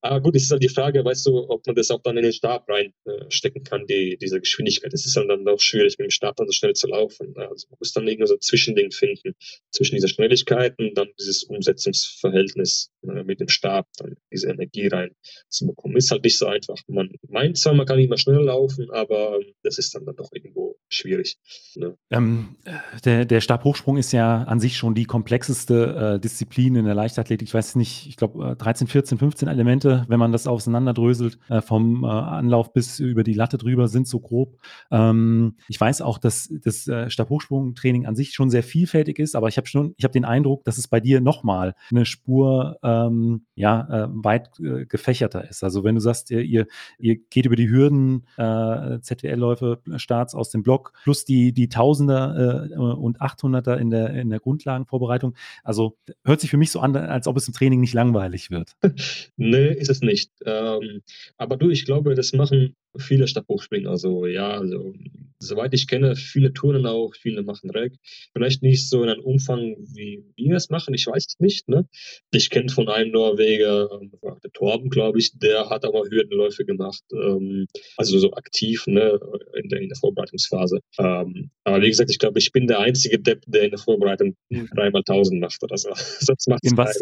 Aber gut, es ist halt die Frage, weißt du, ob man das auch dann in den Stab reinstecken äh, kann, die, diese Geschwindigkeit. Es ist halt dann doch schwierig, mit dem dann so schnell zu laufen. Also man muss dann irgendwie so ein Zwischending finden zwischen dieser Schnelligkeit und dann dieses Umsetzungsverhältnis äh, mit dem Stab, dann diese Energie rein zu bekommen. Ist halt nicht so einfach. Man meint zwar, man kann immer schneller laufen, aber das ist dann, dann doch irgendwo schwierig. Ne? Ähm, der, der Stabhochsprung ist ja an sich schon die komplexeste äh, Disziplin in der Leichtathletik. Ich weiß nicht, ich glaube 13, 14, 15 Elemente, wenn man das auseinanderdröselt, äh, vom äh, Anlauf bis über die Latte drüber sind so grob. Ähm, ich weiß auch, dass das äh, Stabhochsprungtraining an sich schon sehr vielfältig ist, aber ich habe schon, ich habe den Eindruck, dass es bei dir nochmal eine Spur ähm, ja, äh, weit äh, gefächerter ist. Also wenn du sagst, ihr, ihr, ihr geht über die Hürden, äh, ZWL-Läufe, Starts aus dem Block, plus die, die Tausender äh, und 800er in der, in der Grundlagenvorbereitung. Also hört sich für mich so an, als ob es im Training nicht langweilig wird. nee, ist es nicht. Ähm, aber du, ich glaube, das machen viele Stabhochspringer. Also ja, also soweit ich kenne, viele turnen auch, viele machen Reg. Vielleicht nicht so in einem Umfang, wie wir es machen, ich weiß es nicht. Ne? Ich kenne von einem Norweger, ähm, der Torben, glaube ich, der hat aber Hürdenläufe gemacht, ähm, also so aktiv ne, in, der, in der Vorbereitungsphase. Ähm, aber wie gesagt, ich glaube, ich bin der einzige Depp, der in der Vorbereitung dreimal tausend macht oder so. Sonst macht in was,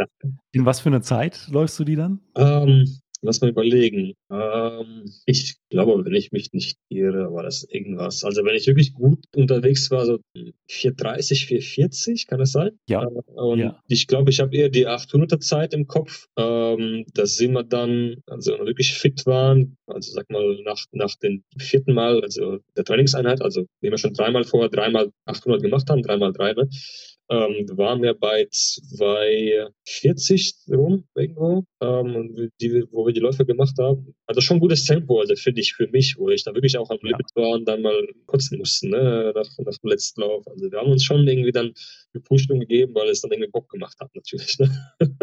in was für eine Zeit läufst du die dann? Ähm, lass mal überlegen. Ähm, ich glaube, wenn ich mich nicht irre, war das irgendwas. Also wenn ich wirklich gut unterwegs war, so 430, 440, kann das sein? Ja. Äh, und ja. ich glaube, ich habe eher die 800er Zeit im Kopf. Ähm, da sind wir dann, also wirklich fit waren, also sag mal nach, nach dem vierten Mal, also der Trainingseinheit, also nehmen wir schon dreimal vor, dreimal 800 gemacht haben, dreimal drei, ne? Ähm, waren wir bei 240 rum irgendwo, ähm, die, wo wir die Läufe gemacht haben. Also schon gutes Tempo, also finde ich für mich, wo ich dann wirklich auch am Limit ja. war und dann mal kotzen musste, ne, nach, nach dem letzten Lauf. Also wir haben uns schon irgendwie dann gepusht und gegeben, weil es dann irgendwie Bock gemacht hat, natürlich. Ne?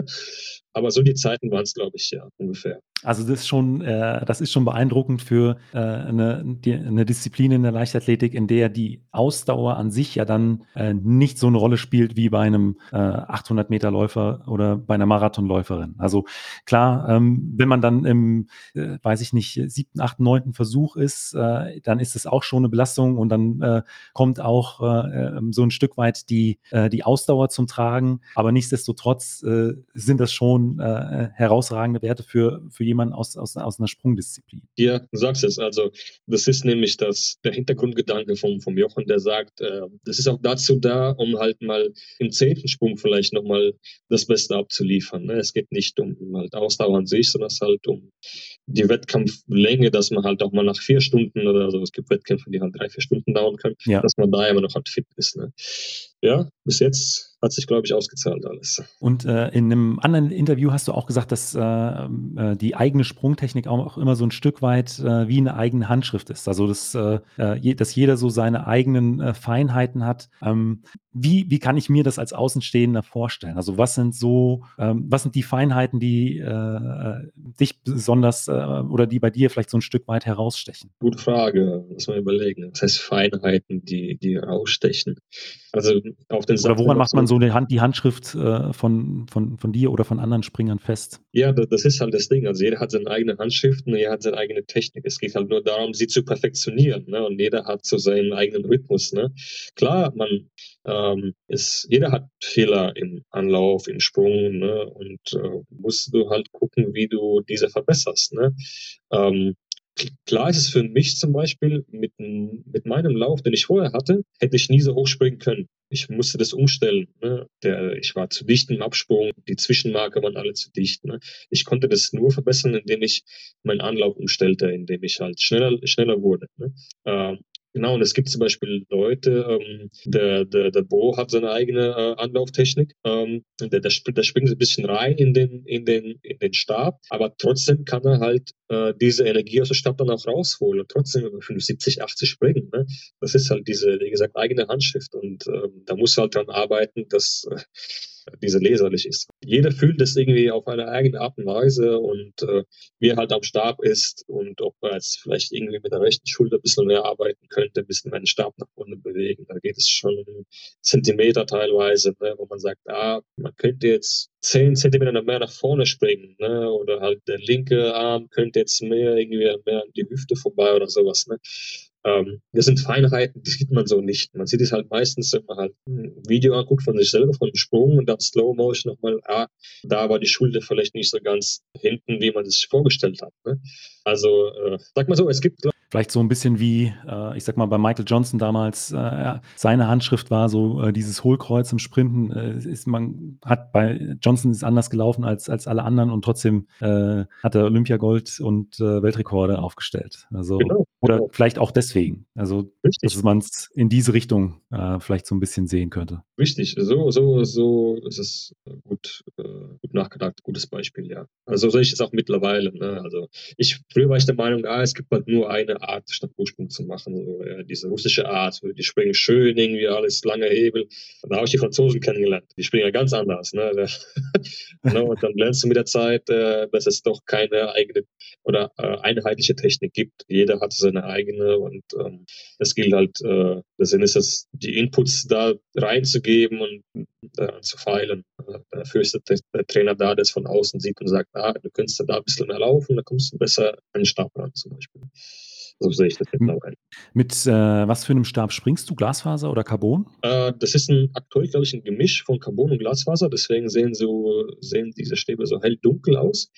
Aber so die Zeiten waren es, glaube ich, ja, ungefähr. Also das ist schon, äh, das ist schon beeindruckend für äh, eine, die, eine Disziplin in der Leichtathletik, in der die Ausdauer an sich ja dann äh, nicht so eine Rolle spielt wie bei einem äh, 800 Meter Läufer oder bei einer Marathonläuferin. Also klar, ähm, wenn man dann im, äh, weiß ich nicht, siebten, achten, neunten Versuch ist, äh, dann ist es auch schon eine Belastung und dann äh, kommt auch äh, ähm, so ein Stück weit die, äh, die Ausdauer zum Tragen. Aber nichtsdestotrotz äh, sind das schon äh, herausragende Werte für, für jemanden aus, aus, aus einer Sprungdisziplin. Ja, du sagst es. Also, das ist nämlich das, der Hintergrundgedanke vom, vom Jochen, der sagt, äh, das ist auch dazu da, um halt mal im zehnten Sprung vielleicht nochmal das Beste abzuliefern. Ne? Es geht nicht um halt Ausdauer an sich, sondern es halt um die Wettkampflänge, dass man halt auch mal nach vier Stunden oder so, es gibt Wettkämpfe, die halt drei, vier Stunden dauern können, ja. dass man da immer noch halt fit ist. Ne? Ja, bis jetzt hat sich, glaube ich, ausgezahlt alles. Und äh, in einem anderen Interview hast du auch gesagt, dass äh, äh, die eigene Sprungtechnik auch immer so ein Stück weit äh, wie eine eigene Handschrift ist. Also dass, äh, äh, dass jeder so seine eigenen Feinheiten hat. Ähm, wie, wie kann ich mir das als Außenstehender vorstellen? Also was sind so, ähm, was sind die Feinheiten, die dich besonders oder die bei dir vielleicht so ein Stück weit herausstechen? Gute Frage, muss man überlegen. Was heißt Feinheiten, die, die herausstechen? Also auf den Oder woran macht man so die, Hand, die Handschrift äh, von, von, von dir oder von anderen Springern fest? Ja, das, das, ist halt das Ding. Also jeder hat seine eigene Handschrift und jeder hat seine eigene Technik. Es geht halt nur darum, sie zu perfektionieren. Ne? Und jeder hat so seinen eigenen Rhythmus. Ne? Klar, man ähm, ist, jeder hat Fehler im Anlauf, im Sprung. Ne? Und äh, musst du halt gucken, wie du diese verbesserst. Ne? Ähm, klar ist es für mich zum Beispiel mit, mit meinem Lauf, den ich vorher hatte, hätte ich nie so hoch springen können. Ich musste das umstellen. Ne? Der, ich war zu dicht im Absprung, die Zwischenmarke waren alle zu dicht. Ne? Ich konnte das nur verbessern, indem ich meinen Anlauf umstellte, indem ich halt schneller, schneller wurde. Ne? Ähm, Genau, und es gibt zum Beispiel Leute, ähm, der, der, der Bo hat seine eigene äh, Anlauftechnik. Ähm, der, der, der springt ein bisschen rein in den, in, den, in den Stab, aber trotzdem kann er halt äh, diese Energie aus dem Stab dann auch rausholen und trotzdem über 75, 80 springen. Ne? Das ist halt diese, wie gesagt, eigene Handschrift und ähm, da muss halt dran arbeiten, dass äh, diese leserlich ist. Jeder fühlt es irgendwie auf eine eigene Art und Weise und äh, wie er halt am Stab ist und ob er jetzt vielleicht irgendwie mit der rechten Schulter ein bisschen mehr arbeiten könnte, ein bisschen meinen Stab nach unten bewegen. Da geht es schon um Zentimeter teilweise, ne, wo man sagt, ah, man könnte jetzt zehn Zentimeter mehr nach vorne springen, ne? Oder halt der linke Arm könnte jetzt mehr irgendwie mehr an die Hüfte vorbei oder sowas, ne? Ähm, das sind Feinheiten, die sieht man so nicht. Man sieht es halt meistens, wenn man halt ein Video anguckt von sich selber, von dem Sprung und dann Slow Motion nochmal, ah, da war die Schulter vielleicht nicht so ganz hinten, wie man es sich vorgestellt hat. Ne? Also, äh, sag mal so, es gibt, Vielleicht so ein bisschen wie, äh, ich sag mal, bei Michael Johnson damals, äh, seine Handschrift war so äh, dieses Hohlkreuz im Sprinten. Äh, ist, man hat bei Johnson ist anders gelaufen als, als alle anderen und trotzdem äh, hat er Olympiagold und Weltrekorde aufgestellt. Also, genau. Oder genau. vielleicht auch deswegen. Also, Richtig. dass man es in diese Richtung vielleicht so ein bisschen sehen könnte. Richtig, so, so, so ist es gut, gut nachgedacht, gutes Beispiel, ja. Also so sehe ich es auch mittlerweile. Ne? Also ich früher war ich der Meinung, ah, es gibt halt nur eine Art, statt Ursprung zu machen. So, ja, diese russische Art, die springen schön, irgendwie alles lange Hebel. Da habe ich die Franzosen kennengelernt. Die springen ja ganz anders. Ne? ne? und dann lernst du mit der Zeit, äh, dass es doch keine eigene oder äh, einheitliche Technik gibt. Jeder hat seine eigene und ähm, es gilt halt, äh, ist es, die Inputs da reinzugeben und daran zu feilen. Dafür ist der, der, Trainer da, der es von außen sieht und sagt, ah, du könntest da ein bisschen mehr laufen, da kommst du besser an den Stab ran zum Beispiel. So sehe ich das mittlerweile. Mit äh, was für einem Stab springst du? Glasfaser oder Carbon? Äh, das ist ein aktuell, glaube ich, ein Gemisch von Carbon und Glasfaser. Deswegen sehen, so, sehen diese Stäbe so hell-dunkel aus.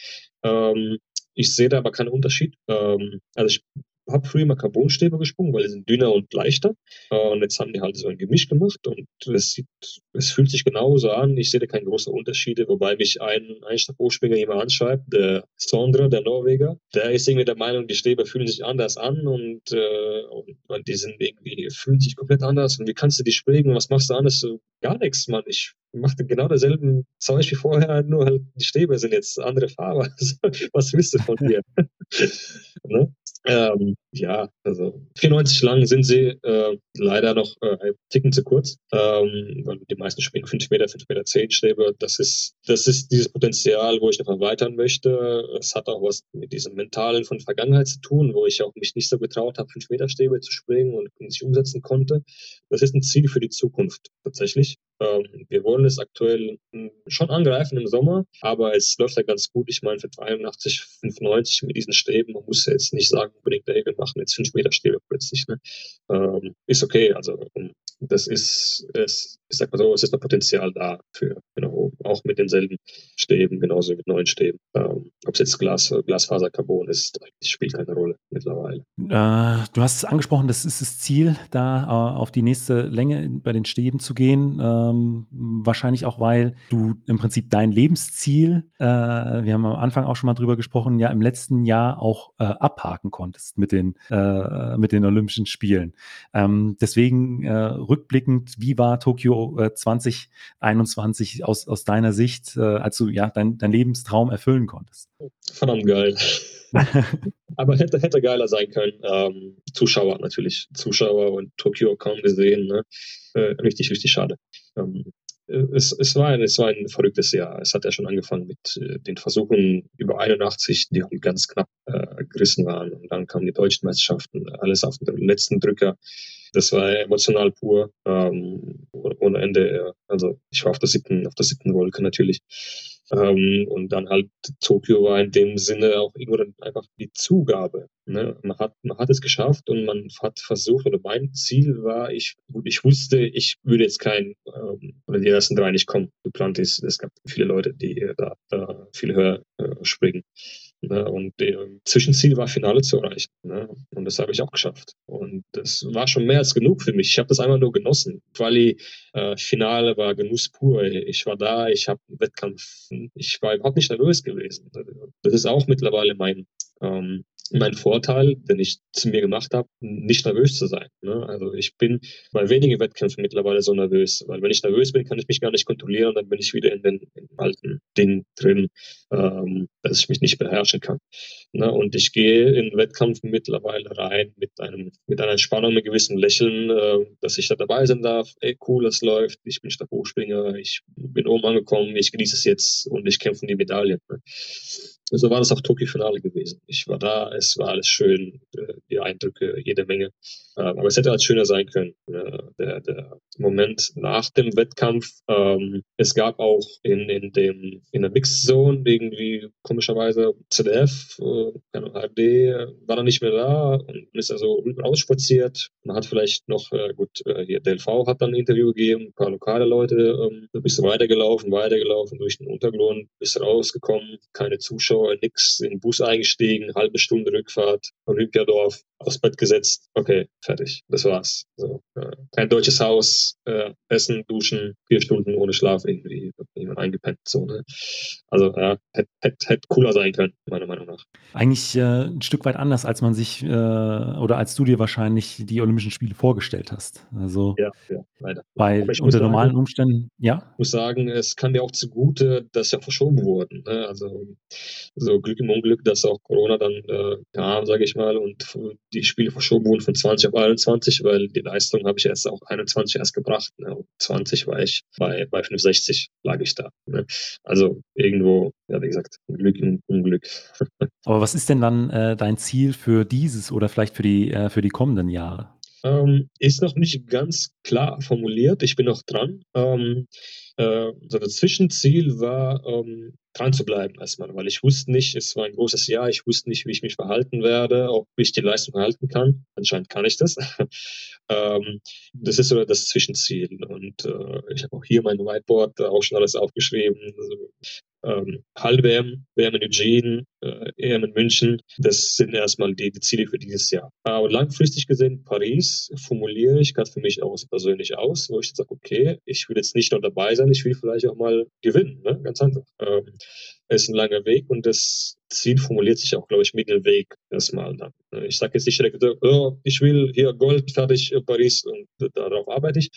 Ähm, ich sehe da aber keinen Unterschied. Ähm, also ich habe früher immer Carbonstäbe gesprungen, weil die sind dünner und leichter. Äh, und jetzt haben die halt so ein Gemisch gemacht und es sieht, es fühlt sich genauso an. Ich sehe da keine großen Unterschiede, wobei mich ein Einstabhochspringer immer anschreibt, der Sondra, der Norweger, der ist irgendwie der Meinung, die Stäbe fühlen sich anders an und, äh, und die sind irgendwie, fühlen sich komplett anders. Und wie kannst du die springen? Was machst du anders? Gar nichts, Mann. Ich machte genau derselben Zeug wie vorher, nur halt die Stäbe sind jetzt andere Farbe. Was willst du von mir? ne? Ähm, ja, also 94 lang sind sie äh, leider noch äh, ein Ticken zu kurz, ähm, weil die meisten spielen 5 Meter, 5 Meter 10 Stäbe. Das ist, das ist dieses Potenzial, wo ich noch erweitern möchte. Es hat auch was mit diesem Mentalen von Vergangenheit zu tun, wo ich auch mich nicht so getraut habe, 5 Meter Stäbe zu springen und nicht umsetzen konnte. Das ist ein Ziel für die Zukunft tatsächlich. Ähm, wir wollen es aktuell hm, schon angreifen im Sommer, aber es läuft ja ganz gut. Ich meine, für 83, 95 mit diesen Stäben, man muss ja jetzt nicht sagen, unbedingt, ey, wir machen jetzt 5 Meter Stäbe plötzlich. Ne? Ähm, ist okay, also das ist, es, ich sag mal so, es ist noch Potenzial da für, genau, auch mit denselben Stäben, genauso mit neuen Stäben. Ähm, Ob es jetzt Glas, Glasfaser, Carbon ist, spielt keine Rolle mittlerweile. Äh, du hast es angesprochen, das ist das Ziel, da äh, auf die nächste Länge bei den Stäben zu gehen. Ähm, wahrscheinlich auch, weil du im Prinzip dein Lebensziel, äh, wir haben am Anfang auch schon mal drüber gesprochen, ja im letzten Jahr auch äh, abhaken konntest mit den, äh, mit den Olympischen Spielen. Ähm, deswegen äh, rückblickend, wie war Tokio äh, 2021 aus, aus deiner Sicht, äh, als du ja dein, dein Lebenstraum erfüllen konntest? Verdammt geil. Aber hätte, hätte geiler sein können. Ähm, Zuschauer natürlich. Zuschauer und Tokio kaum gesehen. Ne? Äh, richtig, richtig schade. Ähm, es, es, war ein, es war ein verrücktes Jahr. Es hat ja schon angefangen mit äh, den Versuchen über 81, die ganz knapp äh, gerissen waren. Und dann kamen die deutschen Meisterschaften, alles auf den letzten Drücker. Das war emotional pur, ähm, ohne Ende. Also ich war auf der siebten, auf der siebten Wolke natürlich. Ähm, und dann halt Tokio war in dem Sinne auch irgendwo einfach die Zugabe. Ne? Man, hat, man hat es geschafft und man hat versucht, oder mein Ziel war, ich, gut, ich wusste, ich würde jetzt kein, ähm, oder die ersten drei nicht kommen. Geplant ist, es gab viele Leute, die da äh, viel höher äh, springen. Ne? Und der Zwischenziel war, Finale zu erreichen. Ne? Und das habe ich auch geschafft. Und das war schon mehr als genug für mich. Ich habe das einfach nur genossen. Quali, äh, Finale war Genuss pur. Ich war da, ich habe Wettkampf, ich war überhaupt nicht nervös gewesen. Das ist auch mittlerweile mein, ähm, mein Vorteil, den ich zu mir gemacht habe, nicht nervös zu sein. Ne? Also ich bin bei wenigen Wettkämpfen mittlerweile so nervös, weil wenn ich nervös bin, kann ich mich gar nicht kontrollieren, dann bin ich wieder in den, in den alten Ding drin, ähm, dass ich mich nicht beherrschen kann. Ne? Und ich gehe in Wettkampf mittlerweile rein mit einem mit einer Entspannung, mit gewissem Lächeln, äh, dass ich da dabei sein darf. Ey, cool, das läuft. Ich bin Stabhochspringer, ich bin oben angekommen, ich genieße es jetzt und ich kämpfe um die Medaille. Ne? So war das auch Tokio-Finale gewesen. Ich war da, es war alles schön, äh, die Eindrücke, jede Menge. Ähm, aber es hätte halt schöner sein können. Der, der Moment nach dem Wettkampf, ähm, es gab auch in, in, dem, in der Mixed Zone irgendwie komischerweise ZDF, äh, HD, war dann nicht mehr da und ist also rausspaziert. Man hat vielleicht noch, äh, gut, hier DLV hat dann ein Interview gegeben, ein paar lokale Leute, ähm, ein bisschen weitergelaufen, weitergelaufen durch den Untergrund, bis rausgekommen, keine Zuschauer nix, in den Bus eingestiegen, halbe Stunde Rückfahrt, Olympiadorf, aufs Bett gesetzt, okay, das war's. So, äh, kein deutsches Haus, äh, Essen, Duschen, vier Stunden ohne Schlaf irgendwie, irgendwann eingepennt. So, ne? Also ja, hätte hätt, hätt cooler sein können, meiner Meinung nach. Eigentlich äh, ein Stück weit anders, als man sich äh, oder als du dir wahrscheinlich die Olympischen Spiele vorgestellt hast. Also ja, ja leider. Bei unter normalen sagen, Umständen, ja. Ich muss sagen, es kann dir auch zugute, dass ja verschoben wurden. Ne? Also so Glück im Unglück, dass auch Corona dann äh, kam, sage ich mal, und die Spiele verschoben wurden von 20 auf 21, weil die Leistung habe ich erst auch 21 erst gebracht. Ne? Und 20 war ich bei, bei 65 lag ich da. Ne? Also irgendwo, ja wie gesagt, Glück im Unglück. Aber was ist denn dann äh, dein Ziel für dieses oder vielleicht für die, äh, für die kommenden Jahre? Ähm, ist noch nicht ganz klar formuliert. Ich bin noch dran. Ähm, äh, so das Zwischenziel war, ähm, dran zu bleiben erstmal, weil ich wusste nicht, es war ein großes Jahr, ich wusste nicht, wie ich mich verhalten werde, ob ich die Leistung halten kann. Anscheinend kann ich das. ähm, das ist so das Zwischenziel. Und äh, ich habe auch hier mein Whiteboard auch schon alles aufgeschrieben. Also, ähm, Halb-WM, WM in Eugene, äh, EM in München. Das sind erstmal die, die Ziele für dieses Jahr. Aber langfristig gesehen, Paris formuliere ich gerade für mich auch persönlich aus, wo ich jetzt sage, okay, ich will jetzt nicht nur dabei sein, ich will vielleicht auch mal gewinnen. Ne? Ganz einfach. Ähm, ist ein langer Weg und das Ziel formuliert sich auch, glaube ich, Mittelweg erstmal dann. Ich sage jetzt nicht direkt, oh, ich will hier Gold, fertig, Paris und darauf arbeite ich.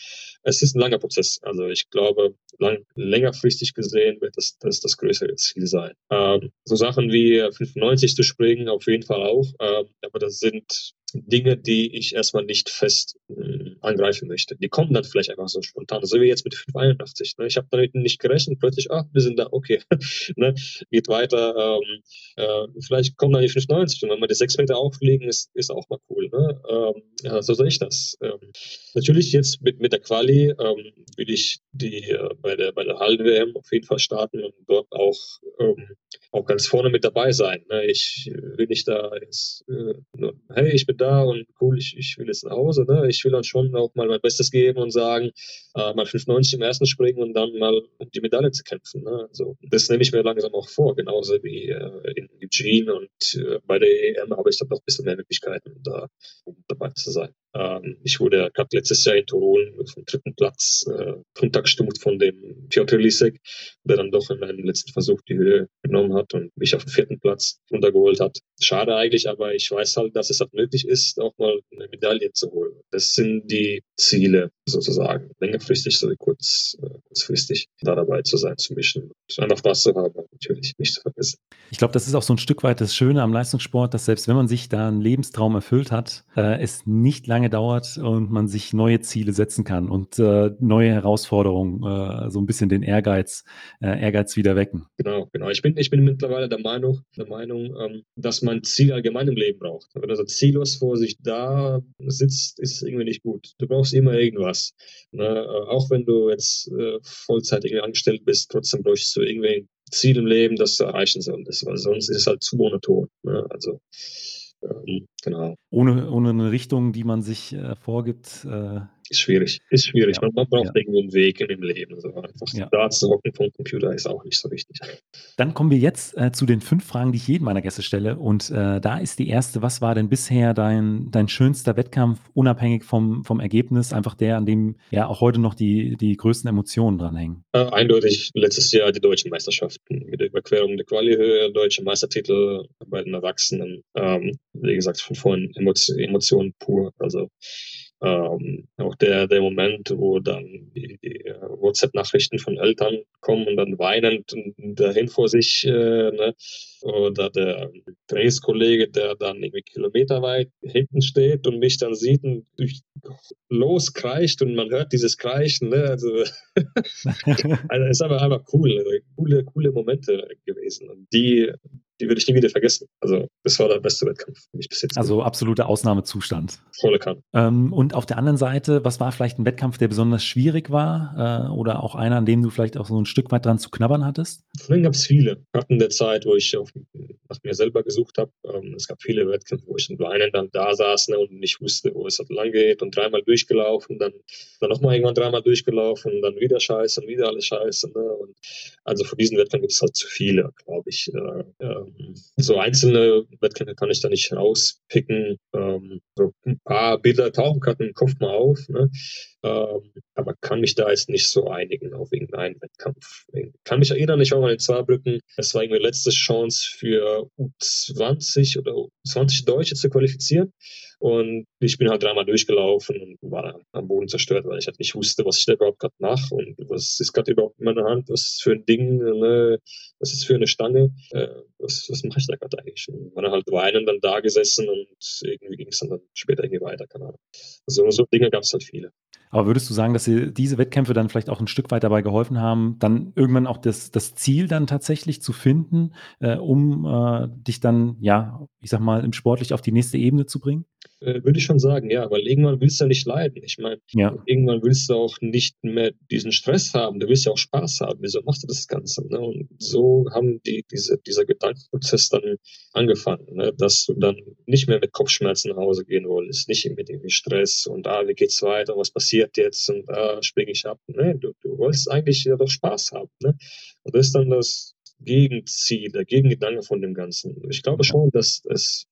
Es ist ein langer Prozess. Also ich glaube, lang, längerfristig gesehen wird das das, das größere Ziel sein. Ähm, so Sachen wie 95 zu springen, auf jeden Fall auch. Ähm, aber das sind Dinge, die ich erstmal nicht fest äh, angreifen möchte. Die kommen dann vielleicht einfach so spontan. So wie jetzt mit 581. Ne? Ich habe damit nicht gerechnet, plötzlich, ah, wir sind da, okay. ne? Geht weiter. Ähm, äh, vielleicht kommen dann die 590 und wenn wir die 6 Meter auflegen, ist, ist auch mal cool. Ne? Ähm, ja, so sehe ich das. Ähm, natürlich jetzt mit, mit der Quali ähm, will ich die äh, bei der bei der Hallen-WM auf jeden Fall starten und dort auch ähm, auch ganz vorne mit dabei sein. Ne? Ich will nicht da jetzt, äh, nur, hey, ich bin da und cool, ich, ich will jetzt nach Hause. Ne? Ich will dann schon auch mal mein Bestes geben und sagen, äh, mal 95 im ersten springen und dann mal um die Medaille zu kämpfen. Ne? Also, das nehme ich mir langsam auch vor, genauso wie äh, in Eugene und äh, bei der EM habe ich dann noch ein bisschen mehr Möglichkeiten, da um dabei zu sein. Ähm, ich wurde gerade letztes Jahr in Tirol vom dritten Platz äh, runtergestumpft von dem Piotr Lisek, der dann doch in einem letzten Versuch die Höhe genommen hat und mich auf den vierten Platz runtergeholt hat. Schade eigentlich, aber ich weiß halt, dass es halt möglich ist, auch mal eine Medaille zu holen. Das sind die Ziele sozusagen. Längerfristig sowie kurz, äh, kurzfristig da dabei zu sein, zu mischen. Einfach Spaß zu haben, natürlich nicht zu vergessen. Ich glaube, das ist auch so ein Stück weit das Schöne am Leistungssport, dass selbst wenn man sich da einen Lebenstraum erfüllt hat, äh, es nicht lange dauert und man sich neue Ziele setzen kann und äh, neue Herausforderungen, äh, so ein bisschen den Ehrgeiz, äh, Ehrgeiz wieder wecken. Genau, genau. Ich bin, ich bin mittlerweile der Meinung, der Meinung, ähm, dass man Ziel allgemein im Leben braucht. Wenn du so ziellos vor sich da sitzt, ist irgendwie nicht gut. Du brauchst immer irgendwas. Ne? Äh, auch wenn du jetzt äh, Vollzeit irgendwie angestellt bist, trotzdem bräuchst du irgendwie Ziel im Leben, das du erreichen solltest, weil sonst ist es halt zu monoton. Ne? Also genau. Ohne, ohne eine Richtung, die man sich äh, vorgibt, äh, ist schwierig. Ist schwierig. Ja. Man, man, braucht ja. irgendwie einen Weg in dem Leben. So einfach ja. da zu hocken vom Computer ist auch nicht so wichtig. Dann kommen wir jetzt äh, zu den fünf Fragen, die ich jedem meiner Gäste stelle. Und äh, da ist die erste: Was war denn bisher dein, dein schönster Wettkampf, unabhängig vom, vom Ergebnis? Einfach der, an dem ja auch heute noch die, die größten Emotionen dranhängen. Äh, eindeutig letztes Jahr die deutschen Meisterschaften mit der Überquerung der Quali-Höhe, deutsche Meistertitel bei den Erwachsenen. Ähm, wie gesagt, von vorhin Emotionen, Emotionen pur. Also ähm, auch der, der Moment, wo dann die, die äh, WhatsApp-Nachrichten von Eltern kommen und dann weinend dahin vor sich, äh, ne? Oder der Trainingskollege, der dann irgendwie kilometerweit hinten steht und mich dann sieht und loskreischt und man hört dieses Kreischen. Ne? Also, also ist aber einfach cool, also coole, coole Momente gewesen. Und die die würde ich nie wieder vergessen. Also das war der beste Wettkampf für mich bis jetzt. Also absoluter Ausnahmezustand. Volle Kann. Ähm, und auf der anderen Seite, was war vielleicht ein Wettkampf, der besonders schwierig war äh, oder auch einer, an dem du vielleicht auch so ein Stück weit dran zu knabbern hattest? Denen gab es viele. Hatten der Zeit, wo ich auf, nach mir selber gesucht habe. Ähm, es gab viele Wettkämpfe, wo ich in einen dann da saß ne, und nicht wusste, wo es halt lang geht und dreimal durchgelaufen, dann, dann nochmal irgendwann dreimal durchgelaufen und dann wieder scheiße und wieder alles scheiße. Ne? Und also von diesen Wettkämpfen gibt es halt zu viele, glaube ich. Äh, äh, so einzelne Wettkämpfe kann ich da nicht rauspicken. Ähm, so ein paar Bilder tauchen gerade im Kopf mal auf, ne? Ähm, aber kann mich da jetzt nicht so einigen auf irgendeinen Wettkampf. Kann mich erinnern, ich war mal in Zweibrücken, es war irgendwie letzte Chance für U20 oder U20 Deutsche zu qualifizieren. Und ich bin halt dreimal durchgelaufen und war am Boden zerstört, weil ich halt nicht wusste, was ich da überhaupt gerade mache und was ist gerade überhaupt in meiner Hand, was ist für ein Ding, ne? was ist für eine Stange, äh, was, was mache ich da gerade eigentlich? Und war halt weinend dann da gesessen und irgendwie ging es dann, dann später irgendwie weiter, keine Ahnung. Also so Dinge gab es halt viele. Aber würdest du sagen, dass dir diese Wettkämpfe dann vielleicht auch ein Stück weit dabei geholfen haben, dann irgendwann auch das, das Ziel dann tatsächlich zu finden, äh, um äh, dich dann, ja, ich sag mal, im sportlich auf die nächste Ebene zu bringen? Äh, würde ich schon sagen, ja, weil irgendwann willst du ja nicht leiden. Ich meine, ja. irgendwann willst du auch nicht mehr diesen Stress haben, du willst ja auch Spaß haben. Wieso machst du das Ganze? Ne? Und so haben die, diese, dieser Gedankenprozess dann angefangen, ne? dass du dann nicht mehr mit Kopfschmerzen nach Hause gehen wolltest, nicht mit dem Stress und ah, wie geht's weiter, was passiert jetzt und ah, springe ich ab. Ne? Du, du wolltest eigentlich ja doch Spaß haben. Ne? Und das ist dann das, Gegenziel, der Gegengedanke von dem Ganzen. Ich glaube schon, dass es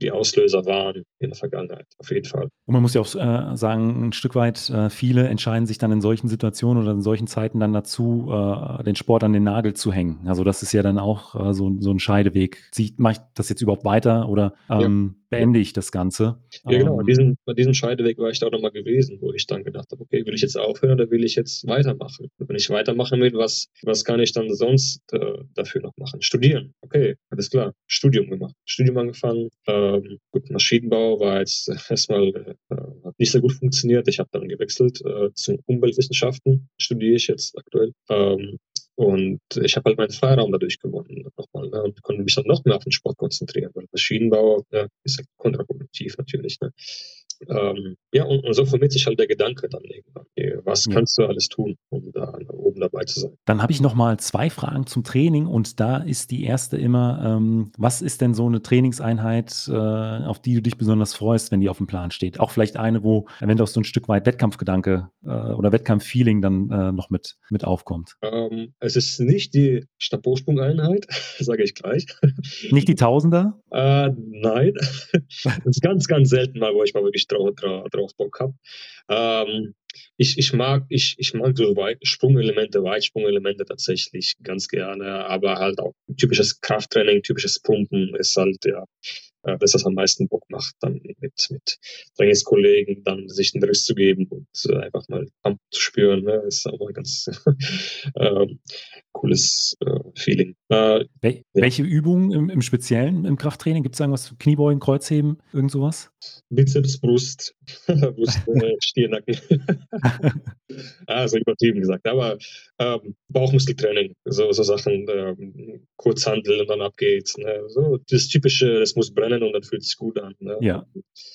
die Auslöser waren in der Vergangenheit, auf jeden Fall. Und man muss ja auch äh, sagen, ein Stück weit, äh, viele entscheiden sich dann in solchen Situationen oder in solchen Zeiten dann dazu, äh, den Sport an den Nagel zu hängen. Also das ist ja dann auch äh, so, so ein Scheideweg. Mache ich das jetzt überhaupt weiter oder ähm, ja beende ich das Ganze. Ja, genau. An ähm, diesem, an diesem Scheideweg war ich da auch nochmal gewesen, wo ich dann gedacht habe, okay, will ich jetzt aufhören oder will ich jetzt weitermachen? Und wenn ich weitermachen will, was, was kann ich dann sonst äh, dafür noch machen? Studieren. Okay, alles klar. Studium gemacht. Studium angefangen. Ähm, gut, Maschinenbau war jetzt erstmal äh, hat nicht so gut funktioniert. Ich habe dann gewechselt äh, zu Umweltwissenschaften. Studiere ich jetzt aktuell. Ähm, und ich habe halt meinen Freiraum dadurch gewonnen nochmal ne? und konnte mich dann noch mehr auf den Sport konzentrieren, weil Maschinenbau ne, ist ja kontraproduktiv natürlich. Ne? Ähm, ja, und, und, so vermittelt sich halt der Gedanke dann irgendwann. Was ja. kannst du alles tun, um da oben dabei zu sein? Dann habe ich noch mal zwei Fragen zum Training und da ist die erste immer, ähm, was ist denn so eine Trainingseinheit, äh, auf die du dich besonders freust, wenn die auf dem Plan steht? Auch vielleicht eine, wo eventuell so ein Stück weit Wettkampfgedanke äh, oder Wettkampffeeling dann äh, noch mit, mit aufkommt. Ähm, es ist nicht die Stabhochsprung-Einheit, sage ich gleich. Nicht die Tausender? Äh, nein. das ist ganz, ganz selten mal, wo ich mal wirklich drauf, drauf Bock habe. Ähm, ich, ich mag, ich, ich mag so Weit Sprungelemente, Weitsprungelemente tatsächlich ganz gerne, aber halt auch typisches Krafttraining, typisches Pumpen ist halt, ja, äh, das, was am meisten Bock macht, dann mit, mit Trainingskollegen dann sich den Riss zu geben und äh, einfach mal Pump zu spüren, ne, ist ein ganz äh, cooles äh, Feeling. Äh, Wel welche Übungen im, im Speziellen im Krafttraining? Gibt es irgendwas, Kniebeugen, Kreuzheben, irgend sowas? Bizeps, Brust, Brust, äh, Stirnacken. also übertrieben gesagt, aber ähm, Bauchmuskeltraining, so, so Sachen, ähm, Kurzhandel und dann abgeht's. Ne? So das typische, das muss brennen und dann fühlt es sich gut an. Ne? Ja.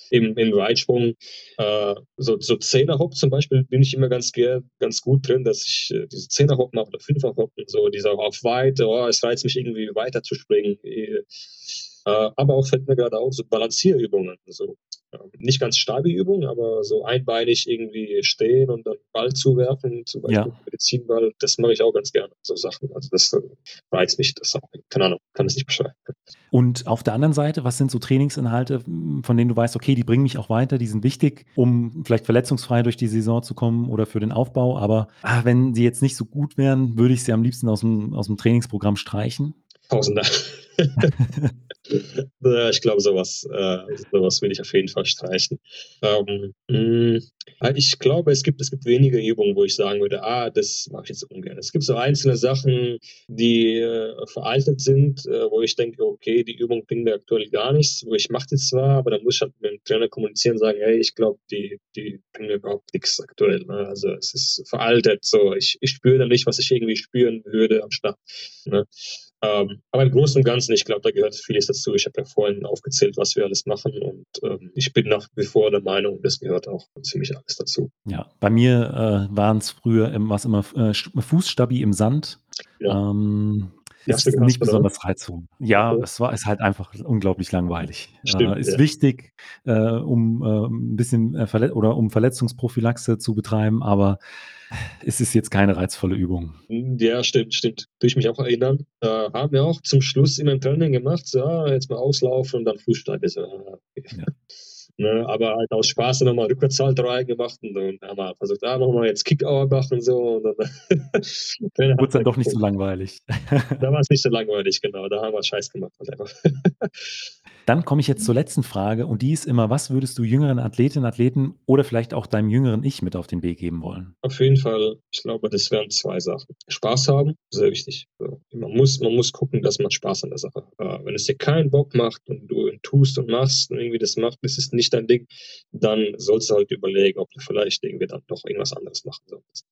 Im, im Weitsprung, äh, so, so Zehnerhopp zum Beispiel, bin ich immer ganz, ganz gut drin, dass ich äh, diese Zehnerhopp mache oder Fünferhopp und so, dieser auf weit, oh, es reizt mich irgendwie weiter zu springen. Äh, aber auch fällt mir gerade auf, so Balancierübungen. So nicht ganz stabile Übung, aber so einbeinig irgendwie stehen und dann Ball zuwerfen, zum Beispiel ja. Medizinball, das mache ich auch ganz gerne, so Sachen. Also das äh, reizt mich, das auch, keine Ahnung, kann es nicht beschreiben. Und auf der anderen Seite, was sind so Trainingsinhalte, von denen du weißt, okay, die bringen mich auch weiter, die sind wichtig, um vielleicht verletzungsfrei durch die Saison zu kommen oder für den Aufbau, aber ah, wenn sie jetzt nicht so gut wären, würde ich sie am liebsten aus dem, aus dem Trainingsprogramm streichen? Tausender. ich glaube, sowas, äh, sowas will ich auf jeden Fall streichen. Ähm, mm, ich glaube, es gibt, es gibt wenige Übungen, wo ich sagen würde, ah, das mache ich jetzt ungern. Es gibt so einzelne Sachen, die äh, veraltet sind, äh, wo ich denke, okay, die Übung bringt mir aktuell gar nichts, wo ich mache das zwar, aber dann muss ich halt mit dem Trainer kommunizieren und sagen, hey, ich glaube, die, die bringen mir überhaupt nichts aktuell. Ne? Also es ist veraltet, so ich, ich spüre dann nicht, was ich irgendwie spüren würde am Start. Ne? Ähm, aber im Großen und Ganzen, ich glaube, da gehört vieles dazu. Ich habe ja vorhin aufgezählt, was wir alles machen und ähm, ich bin nach wie vor der Meinung, das gehört auch ziemlich alles dazu. Ja, bei mir äh, waren es früher was immer äh, Fußstabi im Sand. Ja. Ähm, ist nicht besonders reizvoll. Ja, okay. es war ist halt einfach unglaublich langweilig. Stimmt, äh, ist ja. wichtig, äh, um äh, ein bisschen äh, oder um Verletzungsprophylaxe zu betreiben, aber es ist jetzt keine reizvolle Übung. Ja, stimmt, stimmt. Durch mich auch erinnern. Äh, haben wir auch zum Schluss immer ein Training gemacht, so, ja, jetzt mal auslaufen und dann Fußsteige. So, okay. ja. Ne, aber halt aus Spaß dann nochmal Rückwärtshalterei gemacht und dann haben wir versucht, ah, machen wir jetzt Kick-Hour machen und so. Und dann, dann wurde es dann doch nicht so langweilig. da war es nicht so langweilig, genau. Da haben wir Scheiß gemacht. Dann komme ich jetzt zur letzten Frage und die ist immer, was würdest du jüngeren Athletinnen, Athleten oder vielleicht auch deinem jüngeren Ich mit auf den Weg geben wollen? Auf jeden Fall, ich glaube, das wären zwei Sachen. Spaß haben, sehr wichtig. Man muss, man muss gucken, dass man Spaß an der Sache hat. Äh, wenn es dir keinen Bock macht und du tust und machst und irgendwie das macht, das ist nicht dein Ding, dann sollst du halt überlegen, ob du vielleicht irgendwie dann doch irgendwas anderes machen solltest.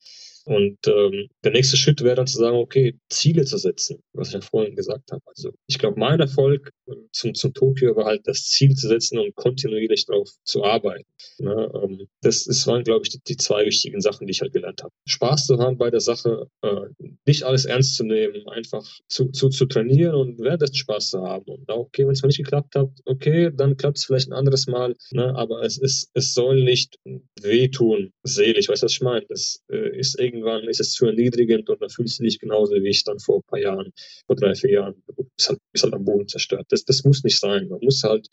Und ähm, der nächste Schritt wäre dann zu sagen, okay, Ziele zu setzen, was ich ja vorhin gesagt habe. Also ich glaube, mein Erfolg zum, zum Tokio war halt das Ziel zu setzen und kontinuierlich darauf zu arbeiten. Ne? Ähm, das, das waren, glaube ich, die, die, zwei wichtigen Sachen, die ich halt gelernt habe. Spaß zu haben bei der Sache, äh, nicht alles ernst zu nehmen, einfach zu, zu, zu trainieren und währenddessen Spaß zu haben. Und okay, wenn es mal nicht geklappt hat, okay, dann klappt es vielleicht ein anderes Mal, ne? aber es, ist, es soll nicht wehtun, selig, weißt du, was ich meine? Das äh, ist irgendwie irgendwann ist es zu erniedrigend und dann fühlst du dich genauso wie ich dann vor ein paar Jahren, vor drei, vier Jahren, bist halt, bist halt am Boden zerstört. Das, das muss nicht sein. Man muss halt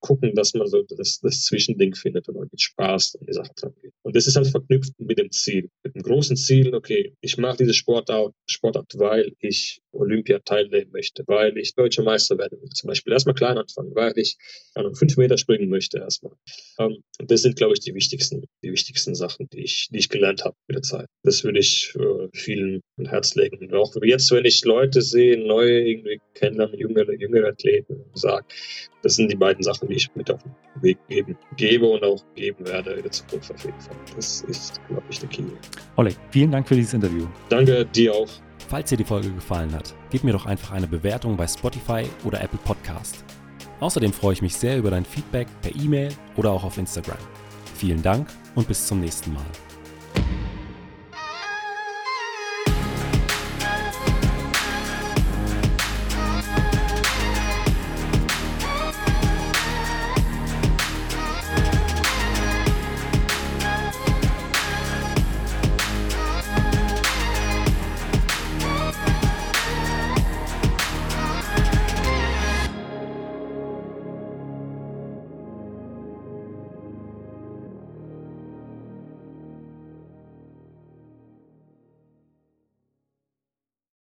gucken, dass man so das, das Zwischending findet und mit Spaß an die Sache dran geht. Und das ist halt verknüpft mit dem Ziel, mit dem großen Ziel, okay, ich mache diese Sportart, Sportart, weil ich Olympia teilnehmen möchte, weil ich deutscher Meister werden will. Zum Beispiel erstmal klein anfangen, weil ich an fünf Meter springen möchte erstmal. Ähm, und das sind, glaube ich, die wichtigsten, die wichtigsten Sachen, die ich, die ich gelernt habe mit der Zeit. Das würde ich äh, vielen ein Herz legen. Und auch jetzt, wenn ich Leute sehe, neue irgendwie kennenlernen, jüngere, jüngere Athleten, sage, das sind die beiden Sachen, die ich mit auf den Weg geben, gebe und auch geben werde in der Zukunft auf jeden Fall. Das ist, glaube ich, der Key. Oleg, vielen Dank für dieses Interview. Danke dir auch. Falls dir die Folge gefallen hat, gib mir doch einfach eine Bewertung bei Spotify oder Apple Podcast. Außerdem freue ich mich sehr über dein Feedback per E-Mail oder auch auf Instagram. Vielen Dank und bis zum nächsten Mal.